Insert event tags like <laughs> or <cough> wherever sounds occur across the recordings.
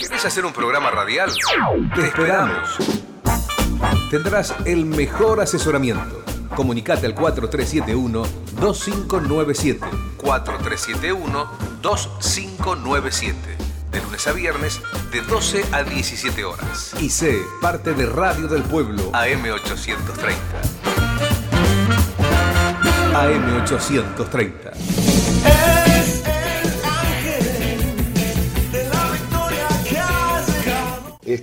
¿Querés hacer un programa radial? Te esperamos. Tendrás el mejor asesoramiento. Comunicate al 4371-2597. 4371-2597. De lunes a viernes, de 12 a 17 horas. Y sé parte de Radio del Pueblo, AM830. AM830.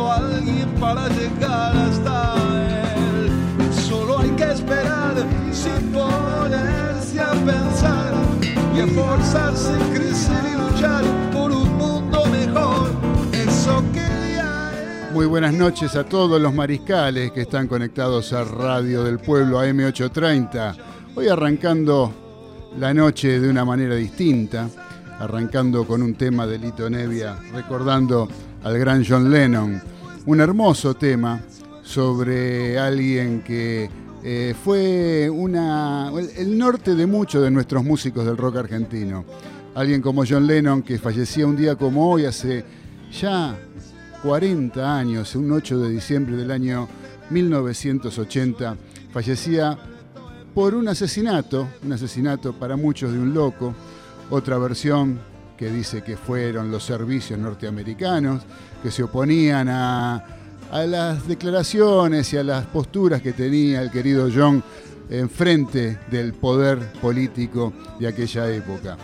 Alguien para llegar hasta él. Solo hay que esperar sin ponerse a pensar y esforzarse, crecer y luchar por un mundo mejor. Eso quería Muy buenas noches a todos los mariscales que están conectados a Radio del Pueblo AM830. Hoy arrancando la noche de una manera distinta, arrancando con un tema de Lito Nevia, recordando al gran John Lennon. Un hermoso tema sobre alguien que eh, fue una, el, norte de muchos de nuestros músicos del rock argentino. Alguien como John Lennon que fallecía un día como hoy, hace ya 40 años, un 8 de diciembre del año 1980, fallecía por un asesinato, un asesinato para muchos de un loco, otra versión que dice que fueron los servicios norteamericanos que se oponían a, a las declaraciones y a las posturas que tenía el querido John enfrente del poder político de aquella época.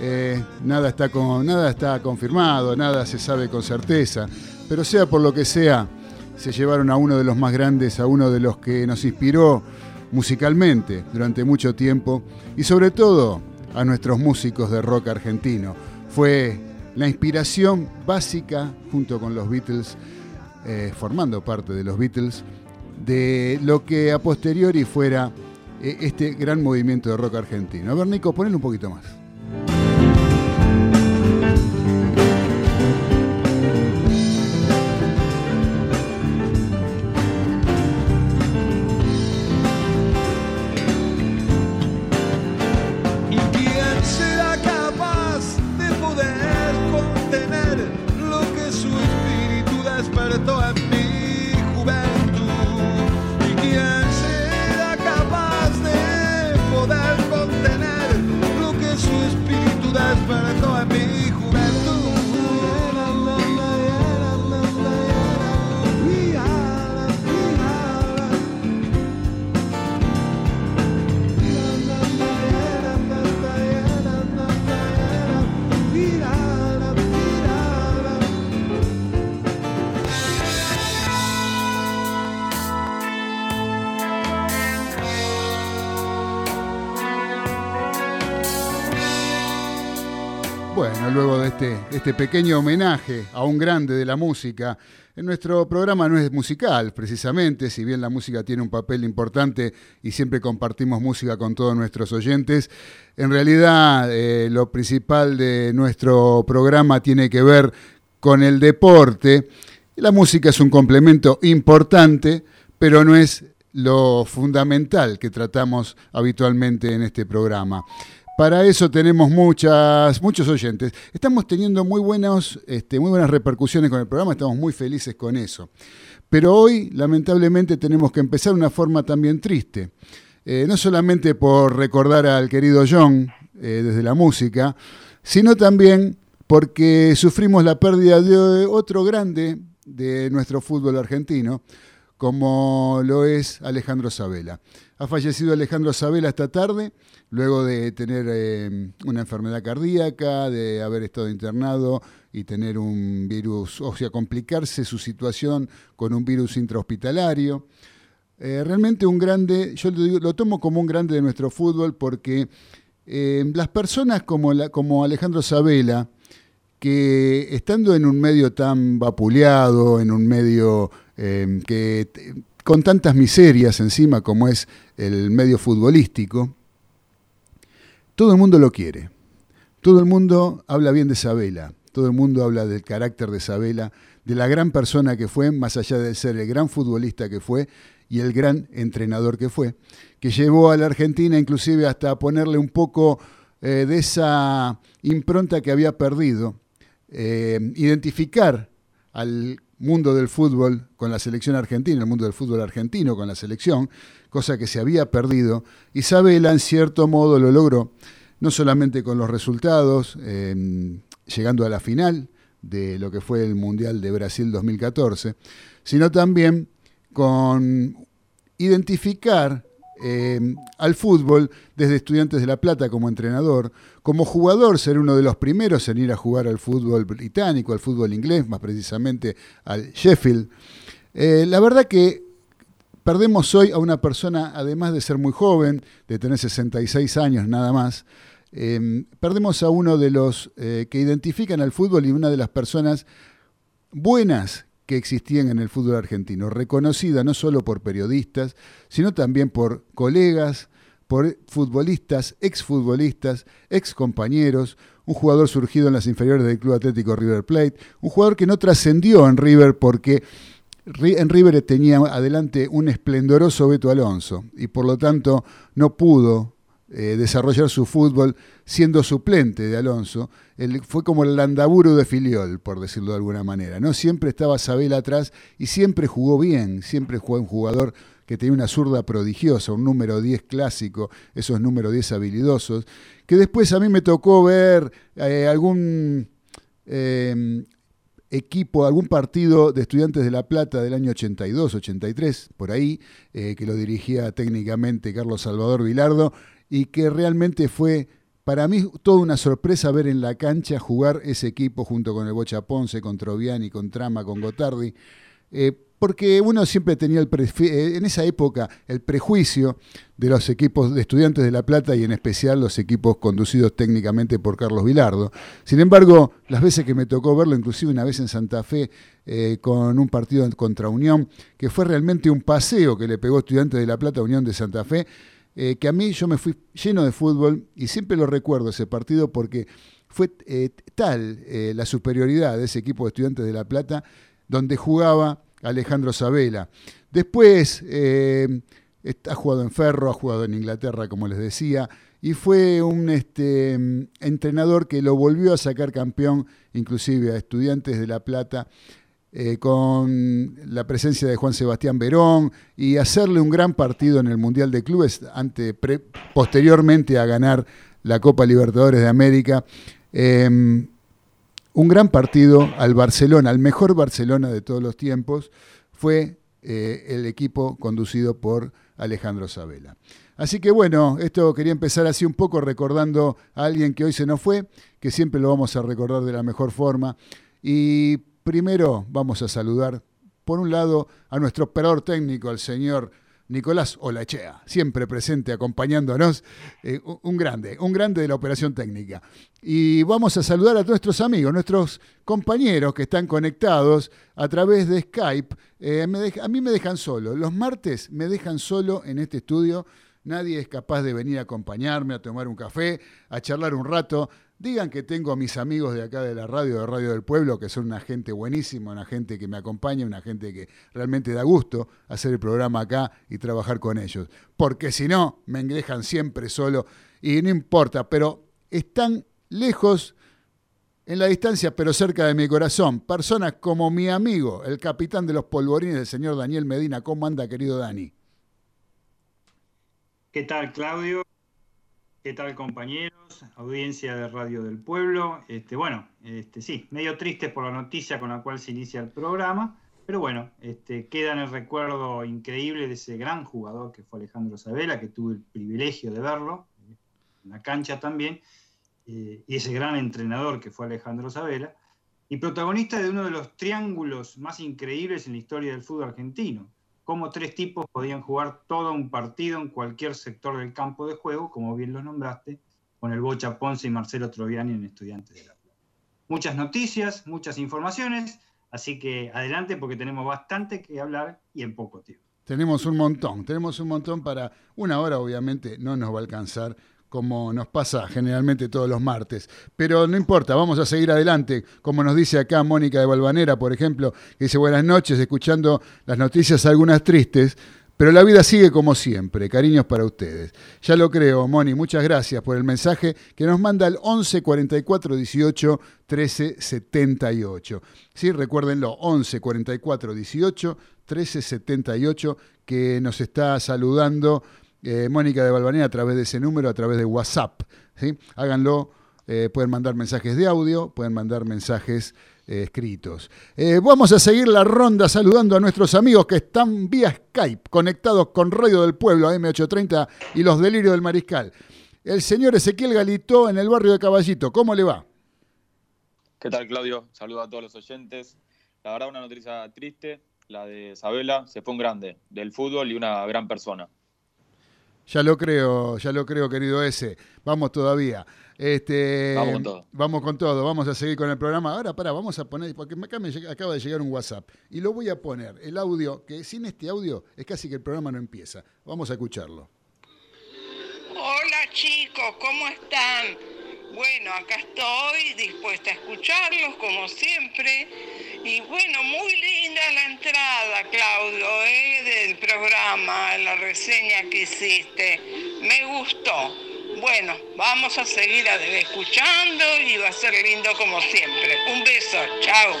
Eh, nada, está con, nada está confirmado, nada se sabe con certeza, pero sea por lo que sea, se llevaron a uno de los más grandes, a uno de los que nos inspiró musicalmente durante mucho tiempo y sobre todo a nuestros músicos de rock argentino. Fue la inspiración básica, junto con los Beatles, eh, formando parte de los Beatles, de lo que a posteriori fuera eh, este gran movimiento de rock argentino. A ver, Nico, ponle un poquito más. Este, pequeño homenaje a un grande de la música, en nuestro programa no es musical, precisamente, si bien la música tiene un papel importante y siempre compartimos música con todos nuestros oyentes, en realidad eh, lo principal de nuestro programa tiene que ver con el deporte. La música es un complemento importante, pero no es lo fundamental que tratamos habitualmente en este programa. Para eso tenemos muchas, muchos oyentes. Estamos teniendo muy, buenos, este, muy buenas repercusiones con el programa, estamos muy felices con eso. Pero hoy, lamentablemente, tenemos que empezar de una forma también triste. Eh, no solamente por recordar al querido John eh, desde la música, sino también porque sufrimos la pérdida de otro grande de nuestro fútbol argentino, como lo es Alejandro Sabela. Ha fallecido Alejandro Sabela esta tarde, luego de tener eh, una enfermedad cardíaca, de haber estado internado y tener un virus, o sea, complicarse su situación con un virus intrahospitalario. Eh, realmente un grande, yo lo, tomo como un grande de nuestro fútbol porque eh, las personas como, como Alejandro Sabela, que estando en un medio tan vapuleado, en un medio que con tantas miserias encima como es el medio futbolístico, todo el mundo lo quiere. Todo el mundo habla bien de Sabela, todo el mundo habla del carácter de Sabela, de la gran persona que fue, más allá de ser el gran futbolista que fue y el gran entrenador que fue, que llevó a la Argentina inclusive hasta ponerle un poco eh, de esa impronta que había perdido, eh, identificar al mundo del fútbol con la selección argentina, el mundo del fútbol argentino con la selección, cosa que se había perdido. Isabela, en cierto modo, lo logró, no solamente con los resultados, em, llegando a la final de lo que fue el Mundial de Brasil 2014, sino también con identificar eh, al fútbol desde Estudiantes de La Plata como entrenador, como jugador ser uno de los primeros en ir a jugar al fútbol británico, al fútbol inglés, más precisamente al Sheffield. Eh, la verdad que perdemos hoy a una persona, además de ser muy joven, de tener 66 años nada más, eh, perdemos a uno de los que identifican al fútbol y una de las personas buenas que existían en el fútbol argentino, reconocida no solo por periodistas, sino también por colegas, por futbolistas, exfutbolistas, excompañeros, un jugador surgido en las inferiores del Club Atlético River Plate, un jugador que no trascendió en River porque en River tenía adelante un esplendoroso Beto Alonso y por lo tanto no pudo eh, desarrollar su fútbol siendo suplente de Alonso. Él fue como el landaburo de Filiol, por decirlo de alguna manera. ¿no? Siempre estaba Sabel atrás y siempre jugó bien, siempre jugó un jugador que tenía una zurda prodigiosa, un número 10 clásico, esos números 10 habilidosos, que después a mí me tocó ver eh, algún em, equipo, algún partido de estudiantes de La Plata del año 82, 83, por ahí, eh, que lo dirigía técnicamente Carlos Salvador Vilardo, y que realmente fue para mí toda una sorpresa ver en la cancha jugar ese equipo junto con el Bocha Ponce, con Troviani, con Trama, con Gotardi, eh, porque uno siempre tenía el eh, en esa época el prejuicio de los equipos de estudiantes de La Plata y en especial los equipos conducidos técnicamente por Carlos Vilardo. Sin embargo, las veces que me tocó verlo, inclusive una vez en Santa Fe eh, con un partido contra Unión, que fue realmente un paseo que le pegó Estudiantes de La Plata a Unión de Santa Fe, eh, que a mí yo me fui lleno de fútbol y siempre lo recuerdo ese partido porque fue eh, tal eh, la superioridad de ese equipo de estudiantes de La Plata donde jugaba Alejandro Sabela. Después ha jugado en Ferro, ha jugado en Inglaterra, como les decía, y fue un este, entrenador que lo volvió a sacar campeón, inclusive a estudiantes de La Plata eh, con la presencia de Juan Sebastián Verón y hacerle un gran partido en el Mundial de Clubes posteriormente a ganar la Copa Libertadores de América. Em, un gran partido al Barcelona, al mejor Barcelona de todos los tiempos, fue eh, el equipo conducido por Alejandro Sabela. Así que bueno, esto quería empezar así un poco recordando a alguien que hoy se nos fue, que siempre lo vamos a recordar de la mejor forma. Y Primero vamos a saludar, por un lado, a nuestro operador técnico, al señor Nicolás Olachea, siempre presente acompañándonos, eh, un grande, un grande de la operación técnica. Y vamos a saludar a nuestros amigos, nuestros compañeros que están conectados a través de Skype. Eh, a mí me dejan solo, los martes me dejan solo en este estudio. Nadie es capaz de venir a acompañarme, a tomar un café, a charlar un rato. Digan que tengo a mis amigos de acá de la radio, de Radio del Pueblo, que son una gente buenísima, una gente que me acompaña, una gente que realmente da gusto hacer el programa acá y trabajar con ellos. Porque si no, me dejan siempre solo y no importa, pero están lejos en la distancia, pero cerca de mi corazón. Personas como mi amigo, el capitán de los polvorines, el señor Daniel Medina. ¿Cómo anda, querido Dani? ¿Qué tal, Claudio? ¿Qué tal compañeros? Audiencia de Radio del Pueblo. Este, bueno, este, sí, medio triste por la noticia con la cual se inicia el programa, pero bueno, este, queda en el recuerdo increíble de ese gran jugador que fue Alejandro Sabela, que tuve el privilegio de verlo, en la cancha también, eh, y ese gran entrenador que fue Alejandro Sabela, y protagonista de uno de los triángulos más increíbles en la historia del fútbol argentino cómo tres tipos podían jugar todo un partido en cualquier sector del campo de juego, como bien lo nombraste, con el Bocha Ponce y Marcelo Troviani en Estudiantes de la. Muchas noticias, muchas informaciones, así que adelante porque tenemos bastante que hablar y en poco tiempo. Tenemos un montón, tenemos un montón para una hora, obviamente no nos va a alcanzar como nos pasa generalmente todos los martes. Pero no importa, vamos a seguir adelante, como nos dice acá Mónica de Balvanera, por ejemplo, que dice buenas noches, escuchando las noticias algunas tristes, pero la vida sigue como siempre. Cariños para ustedes. Ya lo creo, Moni, muchas gracias por el mensaje que nos manda el 11 44 18 13 78. Sí, recuérdenlo, 11 44 18 13 78, que nos está saludando eh, Mónica de Balvanera a través de ese número, a través de WhatsApp. ¿sí? Háganlo, eh, pueden mandar mensajes de audio, pueden mandar mensajes eh, escritos. vamos a seguir la ronda saludando a nuestros amigos que están vía Skype, conectados con Radio del Pueblo, M830 y los Delirios del Mariscal. El señor Ezequiel Galito en el barrio de Caballito, ¿cómo le va? ¿Qué tal, Claudio? Saludo a todos los oyentes. La verdad, una noticia triste, la de Isabela, se fue un grande del fútbol y una gran persona. Ya lo creo, ya lo creo, querido ese. Vamos todavía. Este, vamos con todo. Vamos con todo, vamos a seguir con el programa. Ahora, para, vamos a poner, porque acá me acaba de llegar un WhatsApp y lo voy a poner, el audio, que sin este audio es casi que el programa no empieza. Vamos a escucharlo. Hola chicos, ¿cómo están? Bueno, acá estoy dispuesta a escucharlos como siempre. Y bueno, muy linda la entrada, Claudio, ¿eh? del programa, la reseña que hiciste. Me gustó. Bueno, vamos a seguir escuchando y va a ser lindo como siempre. Un beso, chao.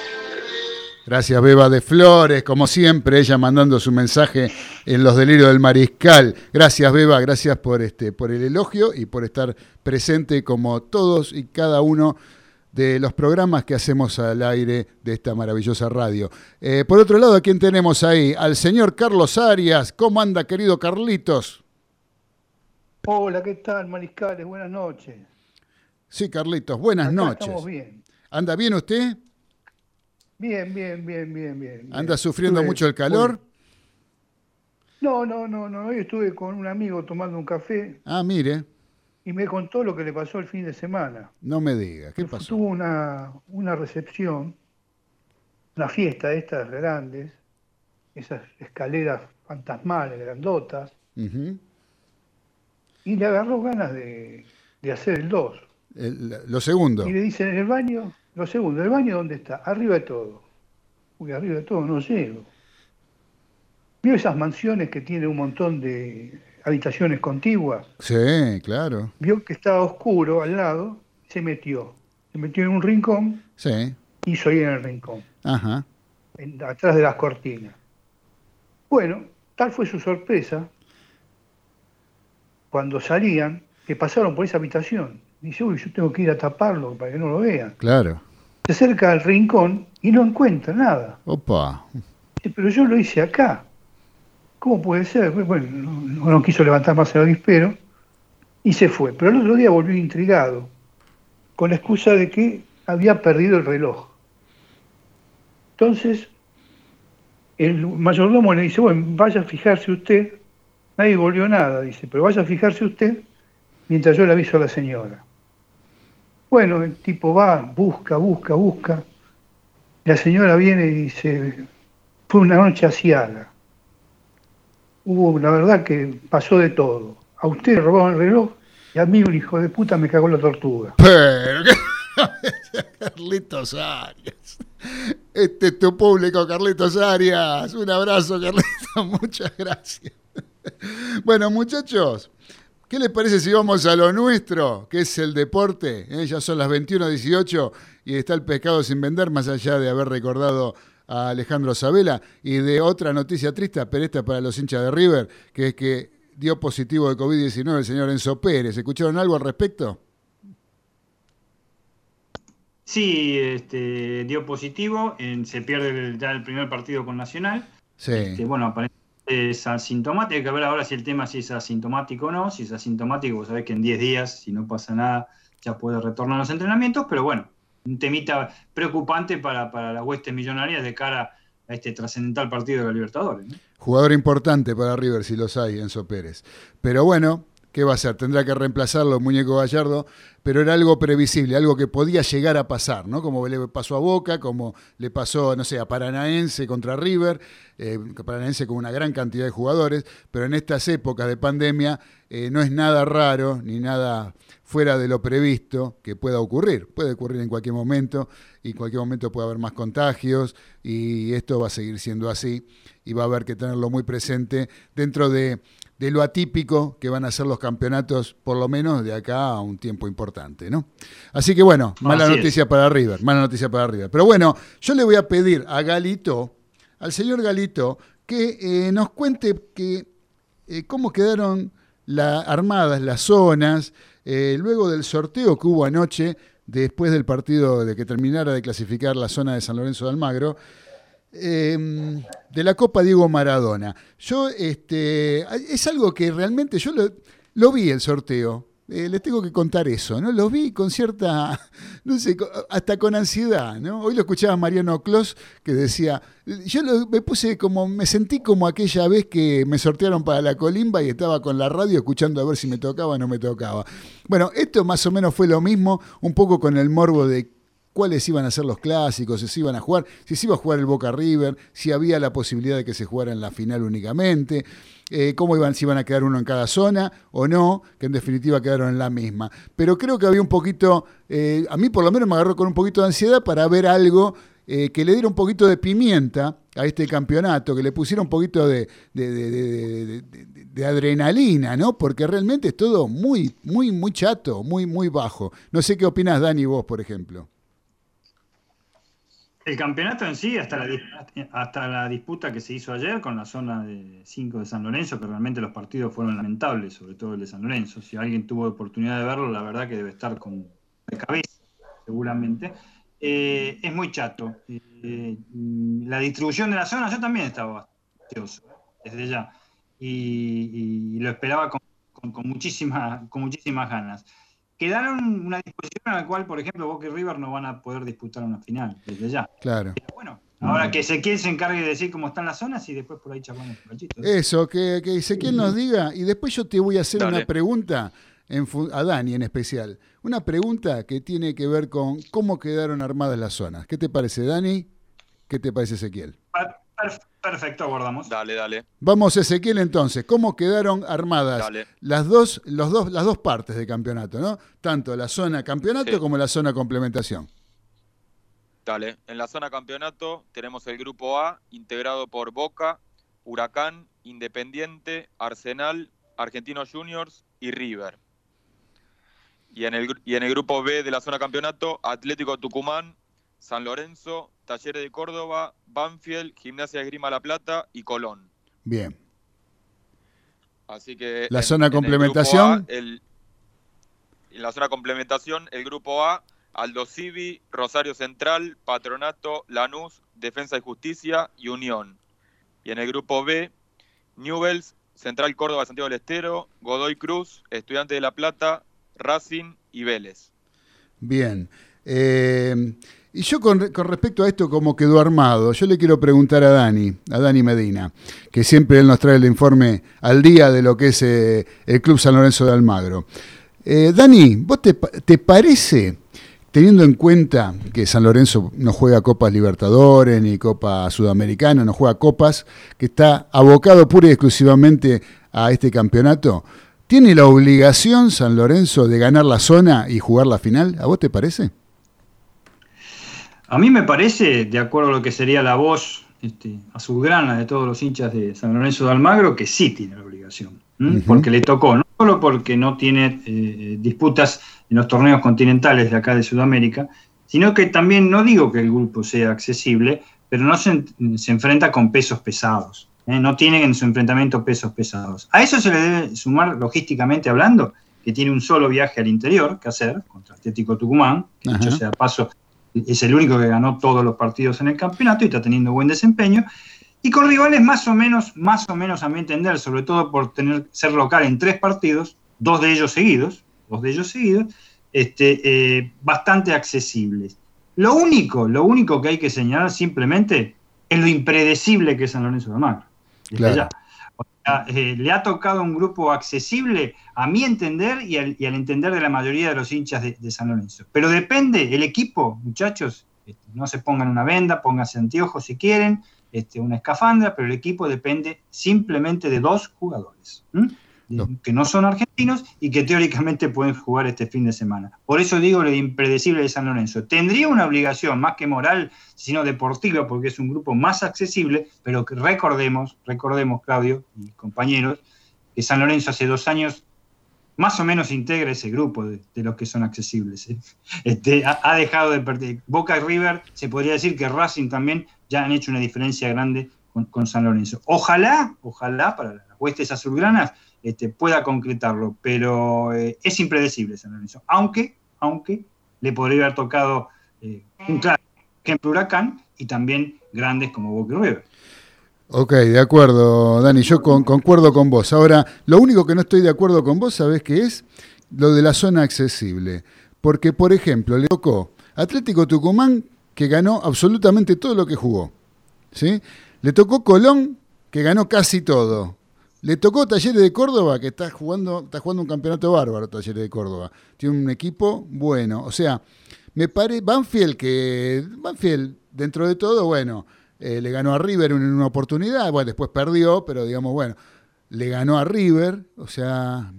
Gracias, Beba de Flores, como siempre, ella mandando su mensaje en los delirios del mariscal. Gracias, Beba, gracias por, este, por el elogio y por estar presente como todos y cada uno de los programas que hacemos al aire de esta maravillosa radio. Eh, por otro lado, ¿a quién tenemos ahí? Al señor Carlos Arias. ¿Cómo anda, querido Carlitos? Hola, ¿qué tal, mariscales? Buenas noches. Sí, Carlitos, buenas noches. Estamos bien. ¿Anda bien usted? Bien, bien, bien, bien, bien. ¿Anda sufriendo mucho el calor? No, no, no, no. Hoy estuve con un amigo tomando un café. Ah, mire. Y me contó lo que le pasó el fin de semana. No me diga, ¿qué pasó? Tuvo una, una recepción, una fiesta de estas grandes, esas escaleras fantasmales, grandotas. Y le agarró ganas de, hacer el 2. Lo segundo. Y le dicen en el baño, lo segundo, ¿el baño dónde está? Arriba de todo. Uy, arriba de todo no llego. ¿Vio esas mansiones que tienen un montón de habitaciones contiguas? Sí, claro. Vio que estaba oscuro al lado, se metió. Se metió en un rincón. Sí. Hizo ahí en el rincón. Ajá. atrás de las cortinas. Bueno, tal fue su sorpresa cuando salían que pasaron por esa habitación. Dice, uy, yo tengo que ir a taparlo para que no lo vean. Claro se acerca al rincón y no encuentra nada. Opa. Pero yo lo hice acá. ¿Cómo puede ser? Bueno, no, quiso levantar más el avispero y se fue. Pero el otro día volvió intrigado, con la excusa de que había perdido el reloj. Entonces, el mayordomo le dice, bueno, vaya a fijarse usted nadie volvió nada, dice, pero vaya a fijarse usted mientras yo le aviso a la señora. Bueno, el tipo va, busca, busca, busca. La señora viene y dice, fue una noche asiaga. Hubo, la verdad que pasó de todo. A usted le robaron el reloj y a mí un hijo de puta me cagó la tortuga. Pero, <laughs> Carlitos Arias. Este es tu público, Carlitos Arias. Un abrazo, Carlitos. <laughs> Muchas gracias. Bueno, muchachos, ¿qué les parece si vamos a lo nuestro, que es el deporte? Eh, ya son las 21.18 y está el pescado sin vender, más allá de haber recordado a Alejandro Sabela y de otra noticia triste, pero esta para los hinchas de River, que es que dio positivo de COVID-19 el señor Enzo Pérez. ¿Escucharon algo al respecto? Sí, este, dio positivo, en- se pierde el- ya el primer partido con Nacional. Sí. Este, bueno, aparentemente es asintomático, hay que ver ahora si el tema si es asintomático o no. Si es asintomático, vos sabés que en 10 días, si no pasa nada, ya puede retornar a los entrenamientos, pero bueno, un temita preocupante para, para las huestes millonarias de cara a este trascendental partido de la Libertadores. ¿no? Jugador importante para River, si los hay, Enzo Pérez. Pero bueno, ¿qué va a hacer? Tendrá que reemplazarlo, muñeco Gallardo, pero era algo previsible, algo que podía llegar a pasar, ¿no? Como le pasó a Boca, como le pasó, no sé, a Paranaense contra River, eh, Paranaense con una gran cantidad de jugadores, pero en estas épocas de pandemia eh, no es nada raro ni nada fuera de lo previsto que pueda ocurrir. Puede ocurrir en cualquier momento y en cualquier momento puede haber más contagios y esto va a seguir siendo así y va a haber que tenerlo muy presente dentro de, de lo atípico que van a ser los campeonatos, por lo menos de acá a un tiempo importante, ¿no? Así que bueno, mala Así es. noticia para River, mala noticia para River. Pero bueno, yo le voy a pedir a Galito, al señor Galito, que eh, nos cuente que, eh, cómo quedaron la- armadas las zonas eh, luego del sorteo que hubo anoche, después del partido de que terminara de clasificar la zona de San Lorenzo de Almagro, eh, de la Copa Diego Maradona. Yo, este, es algo que realmente yo lo, lo vi el sorteo. Eh, les tengo que contar eso, ¿no? Lo vi con cierta, <laughs> no sé, hasta con ansiedad, ¿no? Hoy lo escuchaba Mariano Clos que decía, yo lo- me puse como, me sentí como aquella vez que me sortearon para la colimba y estaba con la radio escuchando a ver si me tocaba o no me tocaba. Bueno, esto más o menos fue lo mismo, un poco con el morbo de cuáles iban a ser los clásicos, si se iban a jugar, si se iba a jugar el Boca River, si había la posibilidad de que se jugara en la final únicamente, eh, cómo iban, si iban a quedar uno en cada zona o no, que en definitiva quedaron en la misma. Pero creo que había un poquito, eh, a mí por lo menos me agarró con un poquito de ansiedad para ver algo eh, que le diera un poquito de pimienta a este campeonato, que le pusiera un poquito de, adrenalina, ¿no? Porque realmente es todo muy, muy, muy chato, muy, muy bajo. No sé qué opinas, Dani, vos, por ejemplo. El campeonato en sí, hasta la, hasta la disputa que se hizo ayer con la zona de 5 de San Lorenzo, que realmente los partidos fueron lamentables, sobre todo el de San Lorenzo. Si alguien tuvo oportunidad de verlo, la verdad que debe estar con de cabeza, seguramente. Eh, es muy chato. Eh, la distribución de la zona, yo también estaba ansioso, desde ya. Y, y lo esperaba con, con- con muchísima- con muchísimas ganas. Quedaron una disposición en la cual, por ejemplo, Boca y River no van a poder disputar una final, desde ya. Claro. Bueno, ahora que Ezequiel se encargue de decir cómo están las zonas y después por ahí charlamos un cachito. Eso, que, que Ezequiel nos diga, y después yo te voy a hacer Dale. una pregunta, en a Dani en especial, una pregunta que tiene que ver con cómo quedaron armadas las zonas. ¿Qué te parece, Dani? ¿Qué te parece, Ezequiel? Perfecto, abordamos. Dale, dale. Vamos, Ezequiel, entonces, ¿cómo quedaron armadas Dale. las dos, los dos, las dos partes del campeonato, ¿no? Tanto la zona campeonato Sí. como la zona complementación. Dale. En la zona campeonato tenemos el grupo A, integrado por Boca, Huracán, Independiente, Arsenal, Argentinos Juniors y River. Y en, el, y en el grupo B de la zona campeonato, Atlético Tucumán, San Lorenzo, Talleres de Córdoba, Banfield, Gimnasia de Esgrima La Plata y Colón. Bien. Así que La en- zona en el complementación. A, el- en la zona complementación, el grupo A, Aldo Civi, Rosario Central, Patronato, Lanús, Defensa y Justicia y Unión. Y en el grupo B, Newells, Central Córdoba, Santiago del Estero, Godoy Cruz, Estudiante de La Plata, Racing y Vélez. Bien. Eh, y yo con, con, respecto a esto, como quedó armado, yo le quiero preguntar a Dani, a Dani Medina, que siempre él nos trae el informe al día de lo que es eh, el Club San Lorenzo de Almagro. Eh, Dani, ¿vos te, te, parece, teniendo en cuenta que San Lorenzo no juega Copas Libertadores ni Copa Sudamericana, no juega Copas, que está abocado pura y exclusivamente a este campeonato, ¿tiene la obligación San Lorenzo de ganar la zona y jugar la final? ¿A vos te parece? A mí me parece, de acuerdo a lo que sería la voz este, azulgrana de todos los hinchas de San Lorenzo de Almagro, que sí tiene la obligación, porque le tocó, no solo porque no tiene eh, disputas en los torneos continentales de acá de Sudamérica, sino que también no digo que el grupo sea accesible, pero no se, enfrenta con pesos pesados, ¿eh? no tiene en su enfrentamiento pesos pesados. A eso se le debe sumar, logísticamente hablando, que tiene un solo viaje al interior que hacer contra Atlético Tucumán, que dicho sea paso es el único que ganó todos los partidos en el campeonato y está teniendo buen desempeño. Y con rivales más o menos, más o menos a mi entender, sobre todo por tener, ser local en tres partidos, dos de ellos seguidos, dos de ellos seguidos, este, eh, bastante accesibles. Lo único, lo único que hay que señalar simplemente es lo impredecible que es San Lorenzo de Almagro. Claro. Eh, le ha tocado un grupo accesible, a mi entender y al, entender de la mayoría de los hinchas de, San Lorenzo. Pero depende, el equipo, muchachos, este, no se pongan una venda, pónganse anteojos si quieren, este, una escafandra, pero el equipo depende simplemente de dos jugadores que no son argentinos y que teóricamente pueden jugar este fin de semana. Por eso digo lo impredecible de San Lorenzo. Tendría una obligación más que moral, sino deportiva, porque es un grupo más accesible, pero recordemos, recordemos, Claudio y compañeros, que San Lorenzo hace dos años más o menos integra ese grupo de, los que son accesibles. ¿eh? <laughs> Este, ha, dejado de perder. Boca y River, se podría decir que Racing también ya han hecho una diferencia grande con, con San Lorenzo. Ojalá, ojalá para las huestes azulgranas este, pueda concretarlo, pero eh, es impredecible San Lorenzo, aunque, aunque le podría haber tocado eh, un claro ejemplo Huracán y también grandes como Boca River. Ok, de acuerdo, Dani, yo concuerdo con vos. Ahora, lo único que no estoy de acuerdo con vos, ¿sabés qué es? Lo de la zona accesible. Porque, por ejemplo, le tocó Atlético Tucumán, que ganó absolutamente todo lo que jugó. ¿sí? Le tocó Colón, que ganó casi todo. Le tocó Talleres de Córdoba, que está jugando, está jugando un campeonato bárbaro, Talleres de Córdoba. Tiene un equipo bueno. O sea, me parece. Banfield, que. Banfield, dentro de todo, bueno, eh, le ganó a River en una oportunidad. Bueno, después perdió, pero digamos, bueno, le ganó a River. O sea,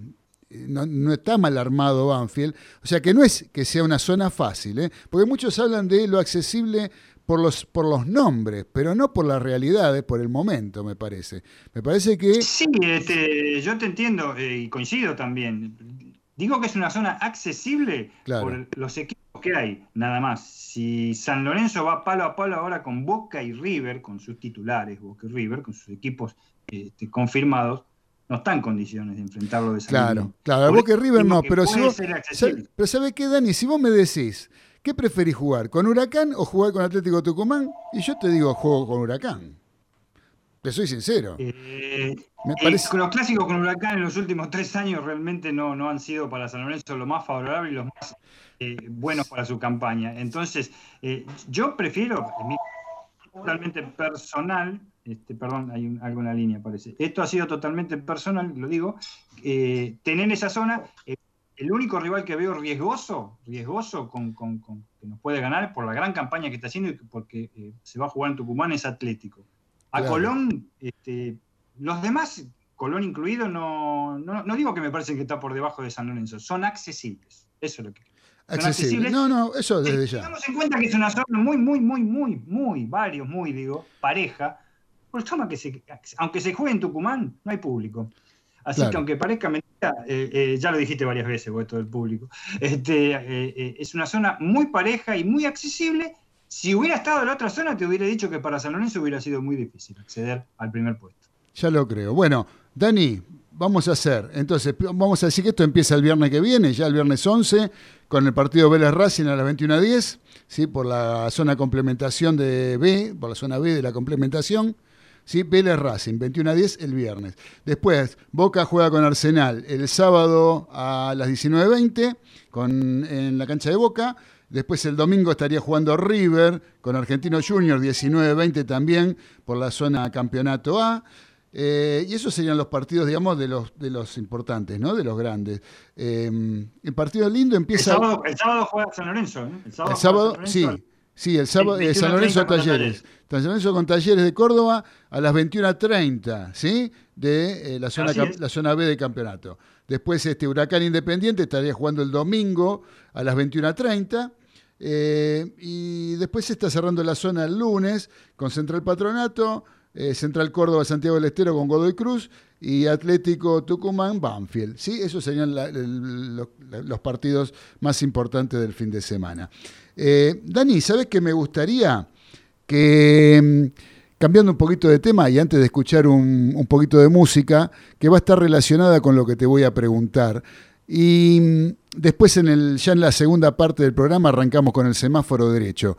no, no, está mal armado Banfield. O sea, que no es que sea una zona fácil, ¿eh? porque muchos hablan de lo accesible por los, por los nombres, pero no por las realidades, por el momento, me parece. Me parece que... Sí, este, yo te entiendo eh, y coincido también. Digo que es una zona accesible por los equipos que hay, nada más. Si San Lorenzo va palo a palo ahora con Boca y River, con sus titulares, Boca y River, con sus equipos este, confirmados, no está en condiciones de enfrentarlo de San Claro, claro, Boca y River no, pero si vos, pero ¿sabe qué, Dani? Si vos me decís, ¿Qué preferís jugar? ¿Con Huracán o jugar con Atlético Tucumán? Y yo te digo, juego con Huracán. Te soy sincero. Eh, los clásicos con Huracán en los últimos tres años realmente no, no han sido para San Lorenzo lo más favorable y los más eh, buenos para su campaña. Entonces, eh, yo prefiero, totalmente personal, este, perdón, hay algo en la línea parece. Esto ha sido totalmente personal, lo digo, tener esa zona el único rival que veo riesgoso, riesgoso con, que nos puede ganar por la gran campaña que está haciendo y porque eh, se va a jugar en Tucumán es Atlético. A Colón, este, los demás, Colón incluido, no, no, digo que me parece que está por debajo de San Lorenzo, son accesibles. Eso es lo que. Accesible. No, no, eso desde ya. Tenemos en cuenta que es una zona muy, muy, muy, muy, muy, varios, muy, digo, pareja. Por toma que se, aunque se juegue en Tucumán, no hay público. Así que aunque parezca mentira, eh, eh, ya lo dijiste varias veces vos, todo el público, este, eh, es una zona muy pareja y muy accesible. Si hubiera estado en la otra zona, te hubiera dicho que para San Lorenzo hubiera sido muy difícil acceder al primer puesto. Ya lo creo. Bueno, Dani, vamos a hacer, entonces, vamos a decir que esto empieza el viernes que viene, ya el viernes 11, con el partido Vélez Racing a las 21.10, ¿sí? por la zona complementación de B, por la zona B de la complementación. ¿Sí? Vélez Racing, 21 a 10 el viernes. Después, Boca juega con Arsenal el sábado a las 19.20 en la cancha de Boca. Después el domingo estaría jugando River con Argentino Junior, 19-20 también por la zona campeonato A. Eh, y esos serían los partidos, digamos, de los, de los importantes, ¿no? De los grandes. Eh, el partido lindo empieza. El sábado, juega San Lorenzo, ¿eh? El sábado, sí. Sí, el sábado de San Lorenzo Talleres. San Lorenzo con Talleres de Córdoba a las 21.30, ¿sí? De la, zona, la zona B de campeonato. Después este Huracán Independiente estaría jugando el domingo a las 21.30. y después se está cerrando la zona el lunes con Central Patronato, eh, Central Córdoba, Santiago del Estero con Godoy Cruz y Atlético Tucumán, Banfield. ¿sí? Esos serían los partidos más importantes del fin de semana. Eh, Dani, ¿sabes qué me gustaría? Que mm, cambiando un poquito de tema y antes de escuchar un, poquito de música, que va a estar relacionada con lo que te voy a preguntar. Y mm, después en el, ya en la segunda parte del programa arrancamos con el semáforo derecho.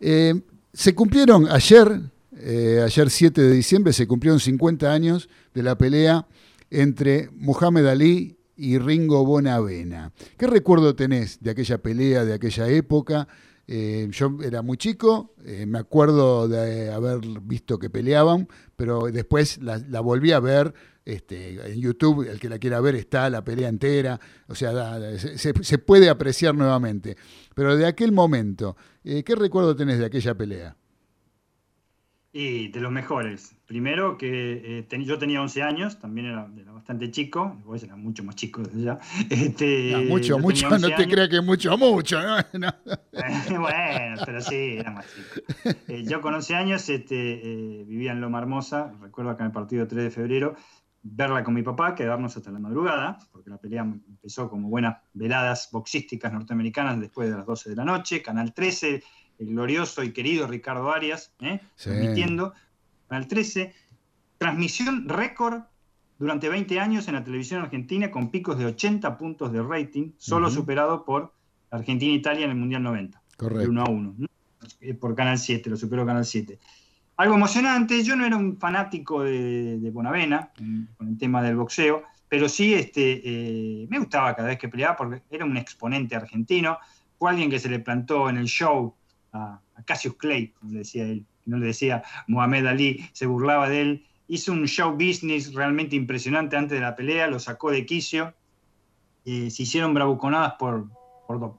Eh, se cumplieron ayer eh, ayer 7 de diciembre se cumplieron 50 años de la pelea entre Muhammad Ali y Ringo Bonavena. ¿Qué recuerdo tenés de aquella pelea, de aquella época? Eh, yo era muy chico, eh, me acuerdo de haber visto que peleaban, pero después la, volví a ver este, en YouTube, el que la quiera ver está la pelea entera, o sea, se, puede apreciar nuevamente. Pero de aquel momento, ¿qué recuerdo tenés de aquella pelea? Y de los mejores. Primero que eh, yo tenía 11 años, también era, bastante chico, vos era mucho más chico desde ya. <laughs> Este, <laughs> mucho, mucho, no te creas que mucho, mucho, ¿no? <laughs> bueno, pero sí, era más chico. Eh, yo con 11 años este, eh, vivía en Loma Hermosa, recuerdo acá en el partido 3 de febrero, verla con mi papá, quedarnos hasta la madrugada, porque la pelea empezó como buenas veladas boxísticas norteamericanas después de las 12 de la noche, Canal 13 el glorioso y querido Ricardo Arias, ¿eh? transmitiendo al 13. Transmisión récord durante 20 años en la televisión argentina con picos de 80 puntos de rating, solo superado por Argentina-Italia e en el Mundial 90. Correcto. 1 a 1. Eh, por Canal 7, lo superó Canal 7. Algo emocionante, yo no era un fanático de, Bonavena con el tema del boxeo, pero sí este, eh, me gustaba cada vez que peleaba porque era un exponente argentino, fue alguien que se le plantó en el show a, Cassius Clay, como le decía él, no le decía Mohamed Ali, se burlaba de él. Hizo un show business realmente impresionante antes de la pelea, lo sacó de quicio, eh, se hicieron bravuconadas por,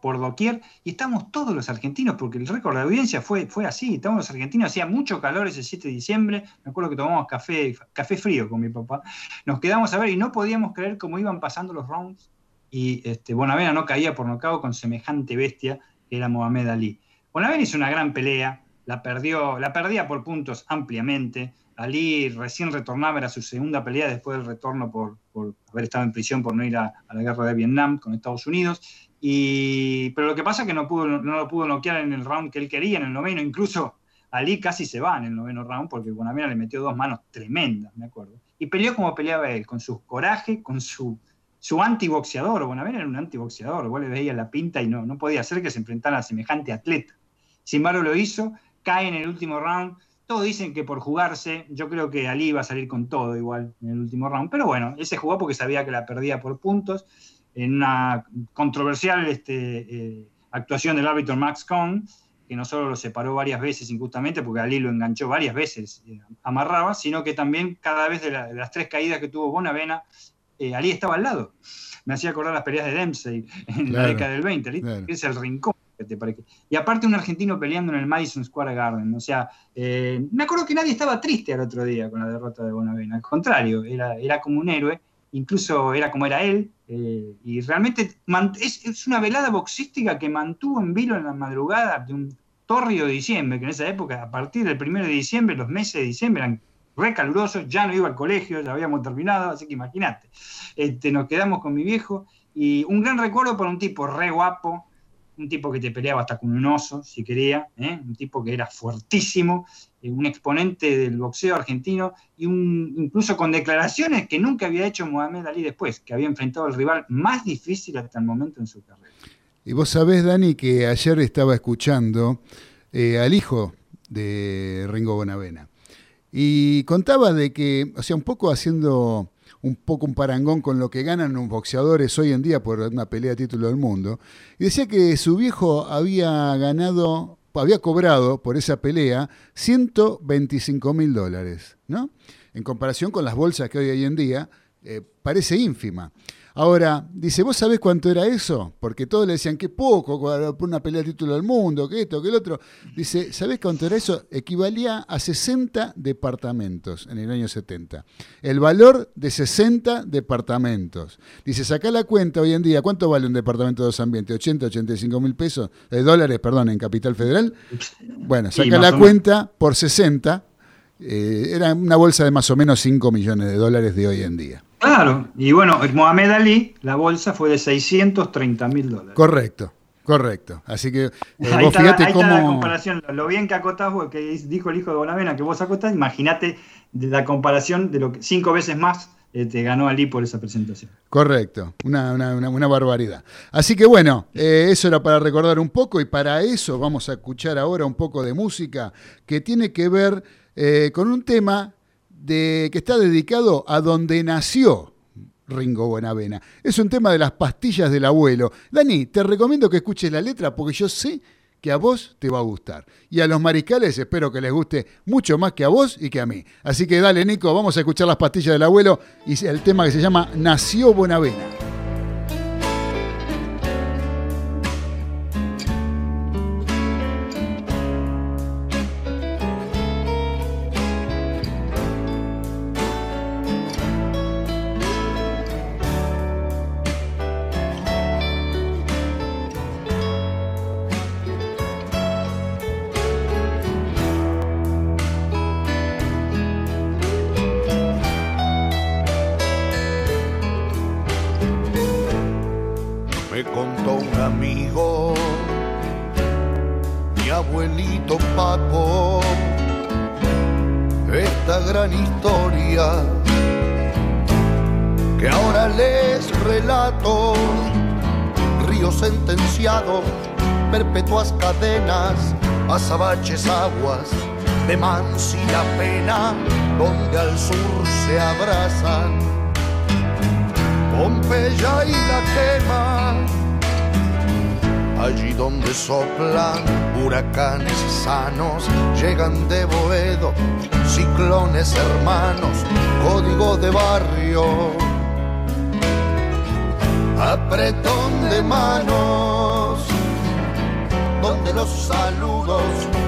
por, doquier. Y estamos todos los argentinos, porque el récord de audiencia fue, fue así, estamos los argentinos, hacía mucho calor ese 7 de diciembre, me acuerdo que tomamos café, café frío con mi papá, nos quedamos a ver y no podíamos creer cómo iban pasando los rounds. Y este, Bonavena no caía por nocao con semejante bestia que era Mohamed Ali. Bonavena hizo una gran pelea, la perdió, la perdía por puntos ampliamente. Ali recién retornaba, era su segunda pelea después del retorno por, haber estado en prisión por no ir a, la guerra de Vietnam con Estados Unidos. Y, pero lo que pasa es que no, pudo, no lo pudo noquear en el round que él quería, en el noveno. Incluso Ali casi se va en el noveno round porque Bonavena le metió dos manos tremendas, me acuerdo. Y peleó como peleaba él, con su coraje, con su, su antiboxeador. Bonavena era un antiboxeador, vos le veía la pinta y no, no podía ser que se enfrentara a semejante atleta. Sin embargo, lo hizo, cae en el último round. Todos dicen que por jugarse, yo creo que Ali iba a salir con todo igual en el último round. Pero bueno, ese jugó porque sabía que la perdía por puntos. En una controversial este, eh, actuación del árbitro Max Cohn, que no solo lo separó varias veces injustamente, porque Ali lo enganchó varias veces, eh, amarraba, sino que también cada vez de, las tres caídas que tuvo Bonavena, eh, Ali estaba al lado. Me hacía acordar las peleas de Dempsey en la década del 20, es el rincón y aparte un argentino peleando en el Madison Square Garden. O sea, eh, me acuerdo que nadie estaba triste al otro día con la derrota de Bonavena. Al contrario, era, era como un héroe. Incluso era como era él. Eh, y realmente es, una velada boxística que mantuvo en vilo en la madrugada de un torrio de diciembre, que en esa época, a partir del primero de diciembre, los meses de diciembre eran re calurosos, ya no iba al colegio, ya habíamos terminado, así que imagínate. Este, nos quedamos con mi viejo y un gran recuerdo por un tipo re guapo, un tipo que te peleaba hasta con un oso, si quería, ¿eh? un tipo que era fuertísimo, eh, un exponente del boxeo argentino, y un, incluso con declaraciones que nunca había hecho Mohamed Ali después, que había enfrentado al rival más difícil hasta el momento en su carrera. Y vos sabés, Dani, que ayer estaba escuchando eh, al hijo de Ringo Bonavena, y contaba de que, o sea, un poco haciendo un poco un parangón con lo que ganan los boxeadores hoy en día por una pelea de título del mundo. Y decía que su viejo había ganado, había cobrado por esa pelea 125 mil dólares, ¿no? En comparación con las bolsas que hoy en día eh, parece ínfima. Ahora, dice, ¿vos sabés cuánto era eso? Porque todos le decían que poco, por una pelea de título del mundo, que esto, que el otro. Dice, ¿sabés cuánto era eso? Equivalía a 60 departamentos en el año 70. El valor de 60 departamentos. Dice, sacá la cuenta hoy en día, ¿cuánto vale un departamento de dos ambientes? ¿80, 85 mil pesos? De dólares, perdón, en Capital Federal. Bueno, saca la cuenta por 60. Eh, era una bolsa de más o menos 5 millones de dólares de hoy en día. Claro, y bueno, Mohamed Ali, la bolsa fue de 630 mil dólares. Correcto, correcto. Así que eh, ahí, está, la comparación, lo bien que acotás, que dijo el hijo de Bonavena que vos acotás, imagínate la comparación de lo que cinco veces más eh, te ganó Ali por esa presentación. Correcto, una, una, barbaridad. Así que bueno, eh, eso era para recordar un poco y para eso vamos a escuchar ahora un poco de música que tiene que ver con un tema de, que está dedicado a donde nació Ringo Buenavena. Es un tema de las pastillas del abuelo. Dani, te recomiendo que escuches la letra porque yo sé que a vos te va a gustar. Y a los mariscales espero que les guste mucho más que a vos y que a mí. Así que dale, Nico, vamos a escuchar las pastillas del abuelo y el tema que se llama Nació Buenavena. aguas de la pena donde al sur se abrazan Pompeya y la quema allí donde soplan huracanes sanos llegan de Boedo ciclones hermanos código de barrio apretón de manos donde los saludos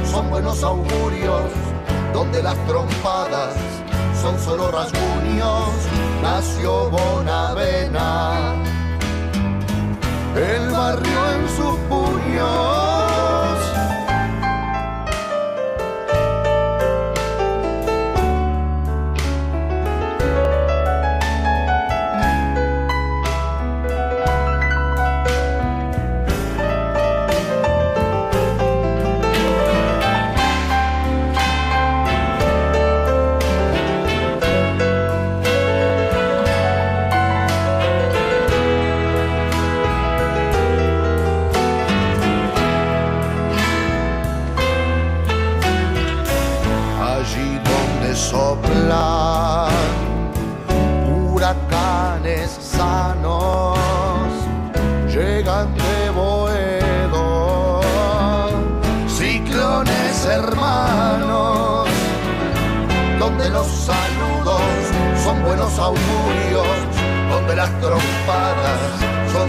son buenos augurios, donde las trompadas son solo rasguños, nació Bonavena, el barrio en sus puños.